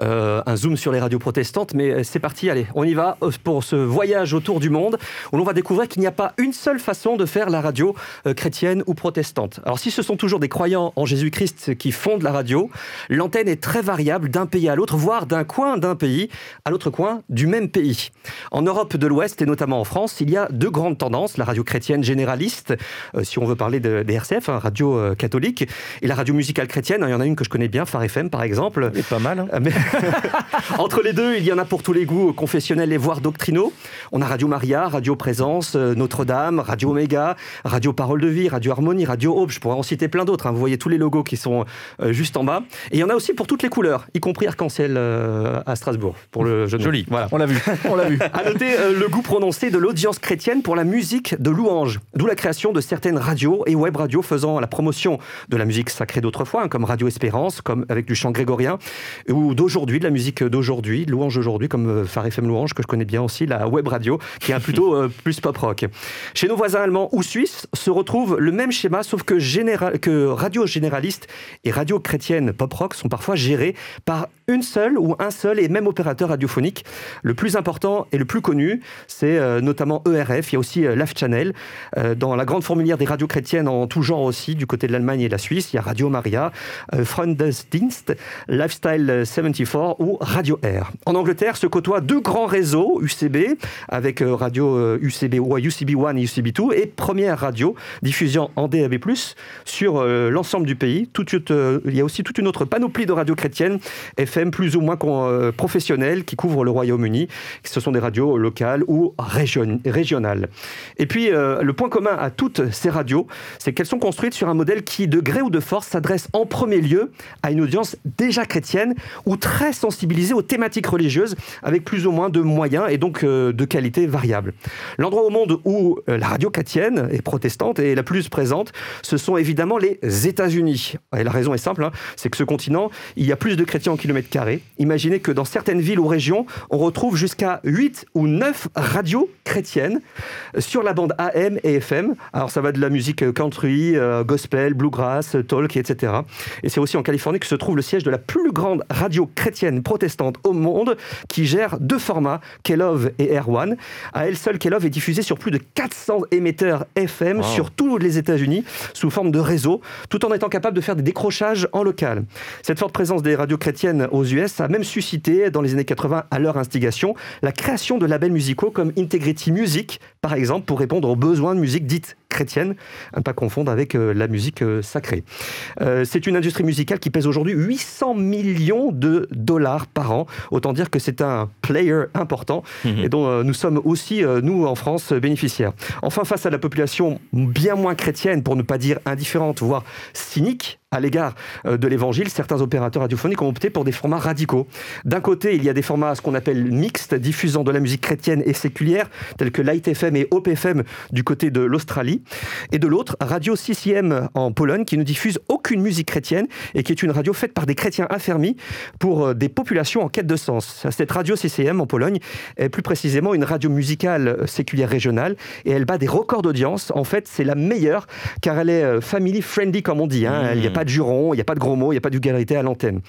D: un zoom sur les radios protestantes, mais c'est parti, allez, on y va pour ce voyage autour du monde où l'on va découvrir qu'il n'y a pas une seule façon de faire la radio euh, chrétienne ou protestante. Alors si ce sont toujours des croyants en Jésus-Christ qui fondent la radio, l'antenne est très variable d'un pays à l'autre, voire d'un coin d'un pays à l'autre coin du même pays. En Europe de l'Ouest et notamment en France, il y a deux grandes tendances, la radio chrétienne généraliste, euh, si on veut parler de, des RCF, hein, radio euh, catholique, et la radio musicale chrétienne, il y en a une que je connais bien, Phare FM par exemple.
C: Et pas mal. hein.
D: Mais- [LAUGHS] Entre les deux, il y en a pour tous les goûts, confessionnels et voire doctrinaux. On a Radio Maria, Radio Présence, euh, Notre-Dame, Radio Oméga, Radio Parole de Vie, Radio Harmonie, Radio Aube, je pourrais en citer plein d'autres. hein. Vous voyez tous les logos qui sont euh, juste en bas. Et il y en a aussi pour toutes les couleurs, y compris arc-en-ciel euh, à Strasbourg, pour le jeu de mots.
C: Joli.
D: Voilà.
B: On l'a vu, on l'a vu. [LAUGHS]
D: À noter euh, le goût prononcé de l'audience chrétienne pour la musique de louange, d'où la création de certaines radios et web radios faisant la promotion de la musique sacrée d'autrefois, hein, comme Radio Espérance, comme avec du chant grégorien, ou d'aujourd'hui, de la musique d'aujourd'hui, de louange d'aujourd'hui, comme euh, Phare FM Louange, que je connais bien aussi, la web radio, qui est plutôt euh, plus pop Chez nos voisins allemands ou suisses se retrouve le même schéma, sauf que, radio généraliste et radio chrétienne pop rock sont parfois gérés par une seule ou un seul et même opérateur radiophonique. Le plus important et le plus connu, c'est euh, notamment ERF. Il y a aussi euh, LAF Channel. Euh, dans la grande fourmilière des radios chrétiennes en tout genre aussi, du côté de l'Allemagne et de la Suisse, il y a Radio Maria, Freundesdienst, Lifestyle 74 ou Radio Air. En Angleterre se côtoient deux grands réseaux UCB avec Radio UCB ou UCB 1 et UCB 2 et Première Radio diffusion en DAB+ sur euh, l'ensemble du pays. Euh, il y a aussi toute une autre panoplie de radios chrétiennes FM plus ou moins euh, professionnelles qui couvrent le Royaume-Uni. Ce sont des radios locales ou région- régionales. Et puis le point commun à toutes ces radios, c'est qu'elles sont construites sur un modèle qui, de gré ou de force, s'adresse en premier lieu à une audience déjà chrétienne ou très sensibilisée aux thématiques religieuses avec plus ou moins de moyens et donc de qualité variable. L'endroit au où euh, la radio chrétienne et protestante est la plus présente, ce sont évidemment les États-Unis. Et la raison est simple, hein, c'est que ce continent, il y a plus de chrétiens en kilomètres carrés. Imaginez que dans certaines villes ou régions, on retrouve jusqu'à 8 ou 9 radios chrétiennes sur la bande AM et FM. Alors ça va de la musique country, euh, gospel, bluegrass, talk, etc. Et c'est aussi en Californie que se trouve le siège de la plus grande radio chrétienne protestante au monde, qui gère deux formats, Kelov et Air One. À elle seule, Kelov est diffusée sur plus de 400 émetteurs FM
C: Wow.
D: sur tous les États-Unis sous forme de réseau, tout en étant capable de faire des décrochages en local. Cette forte présence des radios chrétiennes aux US a même suscité, dans les années 80, à leur instigation, la création de labels musicaux comme Integrity Music, par exemple, pour répondre aux besoins de musique dite chrétienne, à ne pas confondre avec la musique sacrée. c'est une industrie musicale qui pèse aujourd'hui 800 millions de dollars par an. Autant dire que c'est un player important mhm. et dont nous sommes aussi, nous, en France, bénéficiaires. Enfin, face à la population bien moins chrétienne, pour ne pas dire indifférente, voire cynique, à l'égard euh, de l'évangile, certains opérateurs radiophoniques ont opté pour des formats radicaux. D'un côté, il y a des formats ce qu'on appelle mixtes, diffusant de la musique chrétienne et séculière, tels que Light FM et OPFM du côté de l'Australie. Et de l'autre, Radio CCM en Pologne, qui ne diffuse aucune musique chrétienne et qui est une radio faite par des chrétiens affermis pour euh, des populations en quête de sens. Cette radio CCM en Pologne est plus précisément une radio musicale euh, séculière régionale et elle bat des records d'audience. En fait, c'est la meilleure car elle est family friendly, comme on dit. Hein. Pas de juron, il n'y a pas de gros mots, il n'y a pas de vulgarité à l'antenne.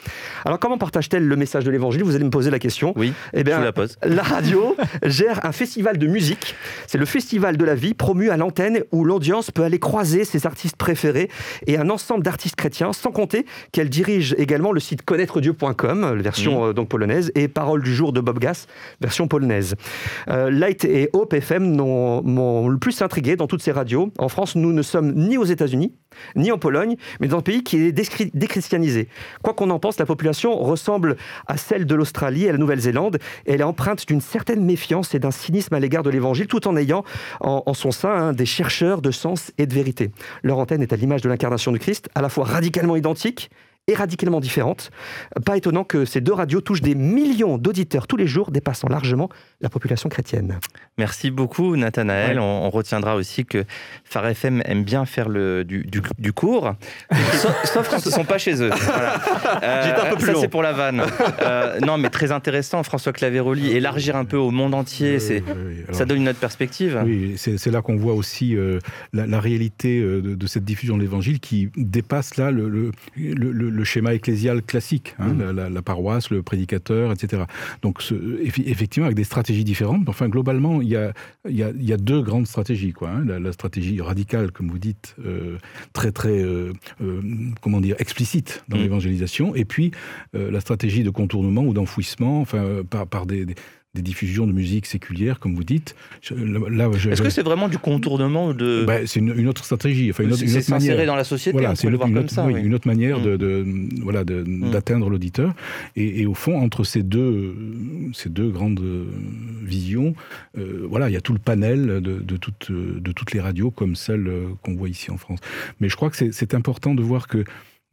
D: Alors comment partage-t-elle le message de l'évangile? Vous allez me poser la question.
C: Oui, eh bien, je la pose.
D: La radio [LAUGHS] gère un festival de musique. C'est le festival de la vie promu à l'antenne où l'audience peut aller croiser ses artistes préférés et un ensemble d'artistes chrétiens, sans compter qu'elle dirige également le site connaîtredieupcom version mmh. euh, donc polonaise, et Parole du jour de Bob Gass, version polonaise. Euh, Light et Hope FM m'ont le plus intrigué dans toutes ces radios. En France, nous ne sommes ni aux États-Unis, ni en Pologne, mais dans un pays qui est déchristianisé. Quoi qu'on en pense, la population ressemble à celle de l'Australie et la Nouvelle-Zélande, et elle est empreinte d'une certaine méfiance et d'un cynisme à l'égard de l'Évangile, tout en ayant en, son sein hein, des chercheurs de sens et de vérité. Leur antenne est à l'image de l'incarnation du Christ, à la fois radicalement identique et radicalement différente. Pas étonnant que ces deux radios touchent des millions d'auditeurs tous les jours, dépassant largement la population chrétienne.
C: Merci beaucoup, Nathanaël. On, retiendra aussi que Phare FM aime bien faire le, du, du, cours, [LAUGHS] sauf, quand ils ne sont pas chez eux.
D: J'étais un peu plus
C: ça, c'est pour la vanne. Euh, non, mais très intéressant, François Claveroli. Élargir un peu au monde entier, c'est, ça donne une autre perspective.
E: Oui, c'est, là qu'on voit aussi euh, la, réalité euh, de, cette diffusion de l'évangile qui dépasse là le, le, le, schéma ecclésial classique, hein, mmh. la, paroisse, le prédicateur, etc. Donc, effectivement, avec des stratégies différentes. Enfin, globalement, il y a, il y a, deux grandes stratégies. Quoi, hein. la, stratégie radicale, comme vous dites, euh, très, très, euh, euh, comment dire, explicite dans mmh. l'évangélisation, et puis la stratégie de contournement ou d'enfouissement, enfin, par, par des des diffusions de musique séculière, comme vous dites.
C: Est-ce que c'est vraiment du contournement de...
E: Bah, c'est une, autre stratégie.
C: Enfin, c'est s'insérer dans la société,
E: voilà, c'est une, comme ça, oui, une autre manière de, mm. voilà, mm. d'atteindre l'auditeur. Et, au fond, entre ces deux, ces deux grandes visions, euh, voilà, il y a tout le panel de, de, toutes, de toutes les radios comme celle qu'on voit ici en France. Mais je crois que c'est important de voir que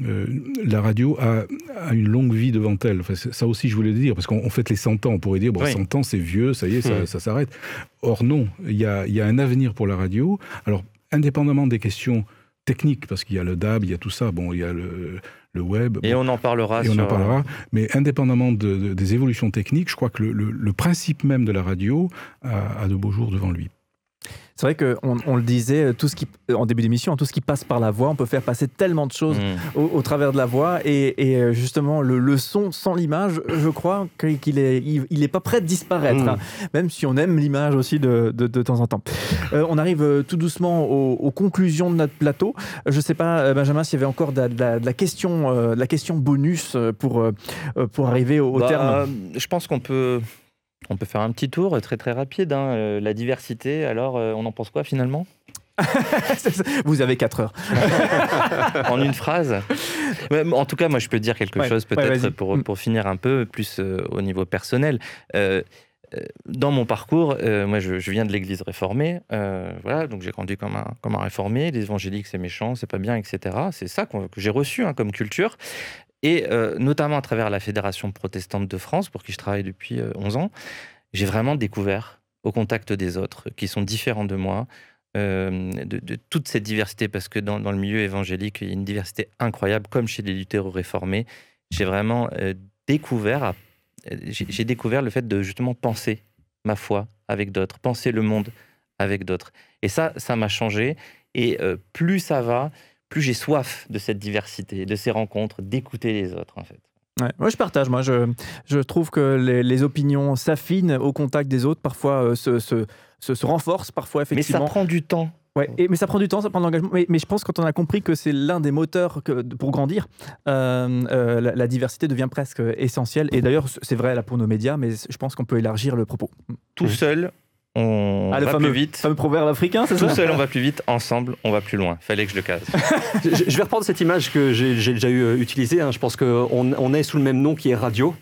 E: euh, la radio a, une longue vie devant elle. ça aussi, je voulais le dire, parce qu'on fait les 100 ans. On pourrait dire, bon, 100 ans, c'est vieux, ça y est, ça, hmm. s'arrête. Or, non, il y a, un avenir pour la radio. Alors, indépendamment des questions techniques, parce qu'il y a le DAB, il y a tout ça, bon, il y a le, web.
C: Et on en parlera.
E: Et on en parlera. Mais indépendamment des évolutions techniques, je crois que le, principe même de la radio a de beaux jours devant lui.
B: C'est vrai qu'on on le disait euh, tout ce qui, euh, en début d'émission, tout ce qui passe par la voix, on peut faire passer tellement de choses mm. au, travers de la voix. Et, et euh, justement, le, le, son sans l'image, je crois qu'il est, il, est pas prêt de disparaître, mm. hein. même si on aime l'image aussi de, de, de, temps en temps. on arrive tout doucement aux, conclusions de notre plateau. Je sais pas, Benjamin, s'il y avait encore de, la, question, la question bonus pour, pour arriver au,
C: bah,
B: terme.
C: Je pense qu'on peut on peut faire un petit tour très très rapide. Hein. Euh, la diversité, alors euh, on en pense quoi finalement [LAUGHS]
B: Vous avez 4 heures. [LAUGHS]
C: en une phrase. en tout cas, moi, je peux dire quelque chose peut-être pour, pour, finir un peu plus euh, au niveau personnel. dans mon parcours, moi, je, viens de l'Église réformée. voilà, donc j'ai grandi comme un, comme un réformé. Les évangéliques, c'est méchant, c'est pas bien, etc. C'est ça que j'ai reçu hein, comme culture. Et euh, notamment à travers la Fédération protestante de France, pour qui je travaille depuis 11 euh, ans, j'ai vraiment découvert, au contact des autres, qui sont différents de moi, euh, de, toute cette diversité, parce que dans, le milieu évangélique, il y a une diversité incroyable, comme chez les luthéraux réformés. J'ai vraiment découvert, j'ai découvert le fait de justement penser ma foi avec d'autres, penser le monde avec d'autres. Et ça, ça m'a changé. Et plus ça va, plus j'ai soif de cette diversité, de ces rencontres, d'écouter les autres, en fait.
B: moi, je partage. Moi, je, je trouve que les, opinions s'affinent au contact des autres, parfois euh, se, se, se, renforcent, parfois effectivement.
C: Mais ça prend du temps.
B: Ouais, et, mais ça prend du temps, ça prend de l'engagement. Mais, mais, je pense que quand on a compris que c'est l'un des moteurs que, pour grandir, euh, euh, la, diversité devient presque essentielle. Et d'ailleurs, c'est vrai là pour nos médias, mais je pense qu'on peut élargir le propos.
C: Tout seul, on
B: Ah, le
C: va
B: fameux,
C: plus vite.
B: fameux proverbe africain, c'est
C: Tout
B: ça
C: seul, on va plus vite. Ensemble, on va plus loin. Fallait que je le case. [LAUGHS]
D: je, je vais reprendre cette image que j'ai j'ai déjà eu euh, utilisée. hein. Je pense qu'on on est sous le même nom qui est radio.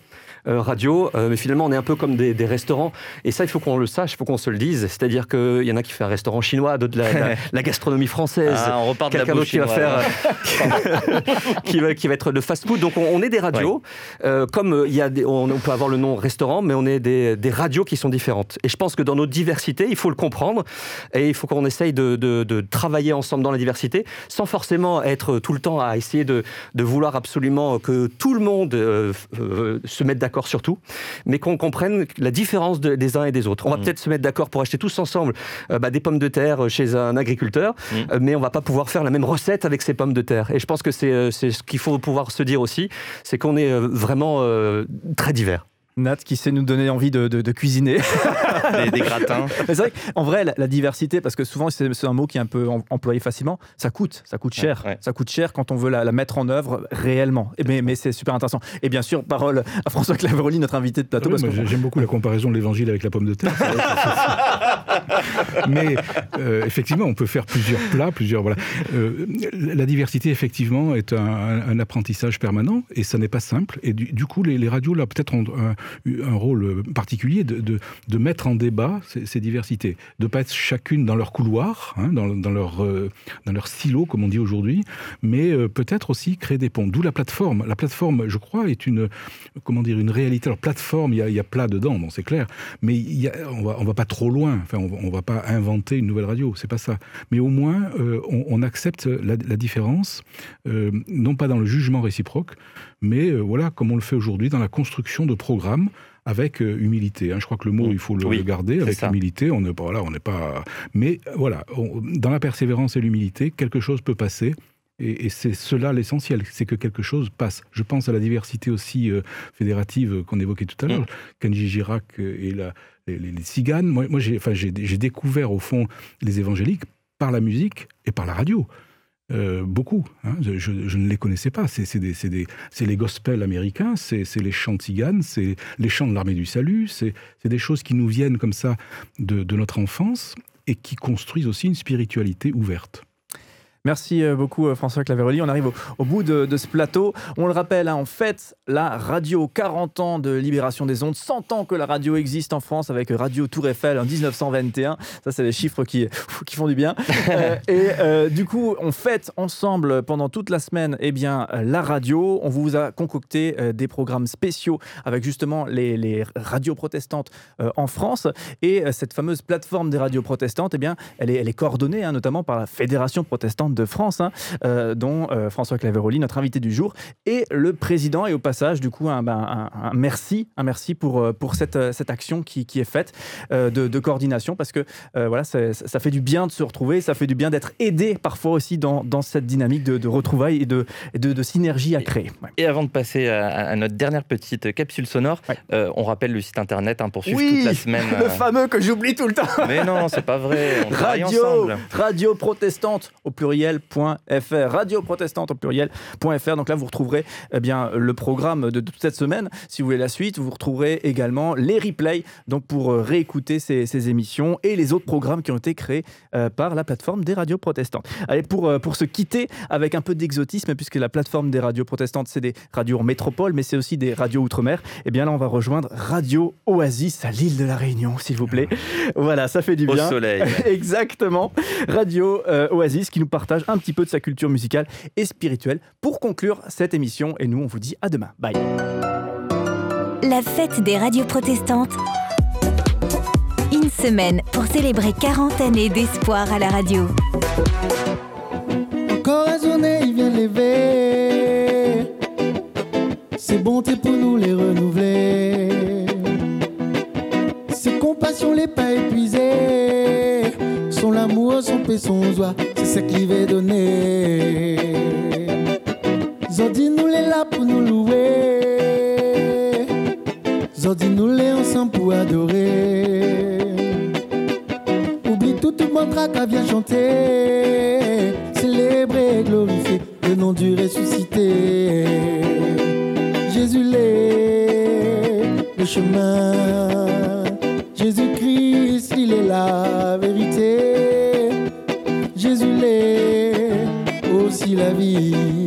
D: Euh, radio, euh, mais finalement on est un peu comme des, des restaurants. Et ça, il faut qu'on le sache, il faut qu'on se le dise. C'est-à-dire qu'il y en a qui fait un restaurant chinois, d'autres la, la, [LAUGHS] la gastronomie française.
C: Ah, on repart de la
D: d'autre qui va faire, [LAUGHS] qui, va, qui va être de fast-food. Donc on, on est des radios. Euh, comme il y a des- on, on peut avoir le nom restaurant, mais on est des, des radios qui sont différentes. Et je pense que dans notre diversité, il faut le comprendre et il faut qu'on essaye de, de- de travailler ensemble dans la diversité, sans forcément être tout le temps à essayer de, de vouloir absolument que tout le monde euh, euh, se mette d'accord sur tout, mais qu'on comprenne la différence de- des uns et des autres. On va peut-être se mettre d'accord pour acheter tous ensemble euh, bah, des pommes de terre chez un agriculteur, euh, mais on va pas pouvoir faire la même recette avec ces pommes de terre. Et je pense que c'est euh, ce qu'il faut pouvoir se dire aussi, c'est qu'on est euh, vraiment euh, très divers.
B: Nat qui sait nous donner envie de, de- de cuisiner. [LAUGHS]
C: Des, des gratins. [LAUGHS]
B: Mais c'est vrai qu'en vrai, la, la diversité, parce que souvent c'est un mot qui est un peu em- employé facilement, ça coûte, ça coûte cher. Ça coûte cher quand on veut la, la mettre en œuvre réellement. Et mais mais c'est super intéressant. Et bien sûr, parole à François Claveroli, notre invité de plateau.
E: Ah oui,
B: parce
E: moi,
B: que-
E: J'aime beaucoup la comparaison de l'évangile avec la pomme de terre. [LAUGHS] Mais euh, effectivement, on peut faire plusieurs plats, plusieurs. Voilà. Euh, la diversité, effectivement, est un, un- un apprentissage permanent et ça n'est pas simple. Et du, du coup, les, les radios, là, peut-être ont un, un rôle particulier de, de- mettre en débat ces, diversités, de ne pas être chacune dans leur couloir, hein, dans, dans leur, euh, dans leur silo, comme on dit aujourd'hui, mais euh, peut-être aussi créer des ponts. D'où la plateforme. La plateforme, je crois, est une, comment dire, une réalité. Alors, plateforme, il y a, plat dedans, c'est clair, mais on va, on va pas trop loin. Enfin, on on va pas inventer une nouvelle radio, c'est pas ça. Mais au moins, euh, on, accepte la, différence, non pas dans le jugement réciproque, mais euh, voilà, comme on le fait aujourd'hui, dans la construction de programmes avec euh, humilité. hein. Je crois que le mot, il faut le
C: Oui,
E: garder avec
C: ça.
E: humilité. On n'est pas voilà, on n'est pas. Mais voilà, on- dans la persévérance et l'humilité, quelque chose peut passer. Et, et c'est cela l'essentiel, c'est que quelque chose passe. Je pense à la diversité aussi euh, fédérative qu'on évoquait tout à l'heure. Kenji Girac et la, les, les- les Tziganes. Moi, j'ai découvert au fond les évangéliques par la musique et par la radio. Euh, beaucoup. hein. Je, ne les connaissais pas. C'est les gospels américains, c'est les chants tziganes, c'est les chants de l'armée du salut, c'est des choses qui nous viennent comme ça de notre enfance et qui construisent aussi une spiritualité ouverte.
B: Merci euh, beaucoup euh, François Claveroli. On arrive au, au bout de, de ce plateau. On le rappelle, hein, en fait, la radio, 40 ans de libération des ondes, 100 ans que la radio existe en France avec Radio Tour Eiffel en 1921. Ça, c'est des chiffres qui, [LAUGHS] qui font du bien. [LAUGHS] Euh, et euh, du coup, on fête ensemble pendant toute la semaine eh bien, la radio. On vous a concocté euh, des programmes spéciaux avec justement les, les radios protestantes en France. Et cette fameuse plateforme des radios protestantes, eh bien, elle, est, elle est coordonnée hein, notamment par la Fédération protestante de France, hein, euh, dont euh, François Claveroli, notre invité du jour, et le président. Et au passage, du coup, un, ben, un- un merci, un merci pour, euh, pour cette, cette action qui, qui est faite euh, de, de coordination, parce que voilà, ça, fait du bien de se retrouver, ça fait du bien d'être aidé parfois aussi dans, dans cette dynamique de, de retrouvailles et de, de, de synergie à créer. Ouais.
C: Et avant de passer à, à notre dernière petite capsule sonore, on rappelle le site internet hein, pour suivre
B: Oui,
C: toute la semaine. [LAUGHS]
B: le fameux que j'oublie tout le temps.
C: Mais non, c'est pas vrai. On
B: Radio, radio protestante au pluriel.fr. Radio protestante au pluriel.fr. Donc là, vous retrouverez eh bien, le programme de toute cette semaine. Si vous voulez la suite, vous retrouverez également les replays donc pour euh, réécouter ces, ces émissions et les autres programmes qui ont été créés euh, par la plateforme des radios protestantes. Allez, pour, euh, pour se quitter avec un peu d'exotisme, puisque la plateforme des radios protestantes, c'est des radios en métropole, mais c'est aussi des radios outre-mer, et bien là, on va rejoindre Radio Oasis à l'île de la Réunion, s'il vous plaît. Voilà, ça fait du
C: Au
B: bien.
C: soleil. [LAUGHS]
B: Exactement. Radio euh, Oasis qui nous partage un petit peu de sa culture musicale et spirituelle pour conclure cette émission. Et nous, on vous dit à demain. Bye.
A: La fête des radios protestantes. Une semaine pour célébrer 40 années d'espoir à la radio.
Q: Encore à journée, il vient lever. C'est bonté pour nous les renouveler. Ses compassions, les pas épuisées. Son amour, son son joie, c'est ce qu'il veut donner. Zodi nous les là pour nous louer. Zodi nous les ensemble pour adorer. Oublie tout le mantra qu'a bien chanter. Célébrer et glorifier le nom du ressuscité. Jésus l'est, le chemin. Jésus-Christ, il est le aussi la vie.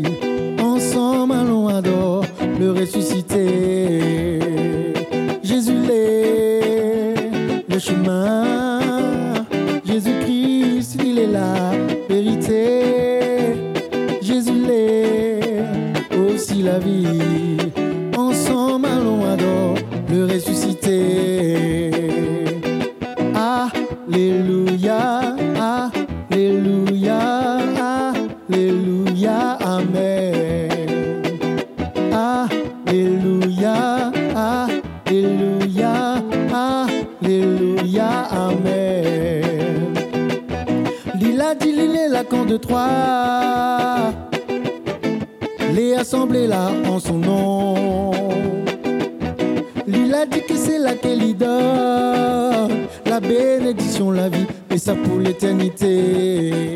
Q: La vie, et ça pour l'éternité.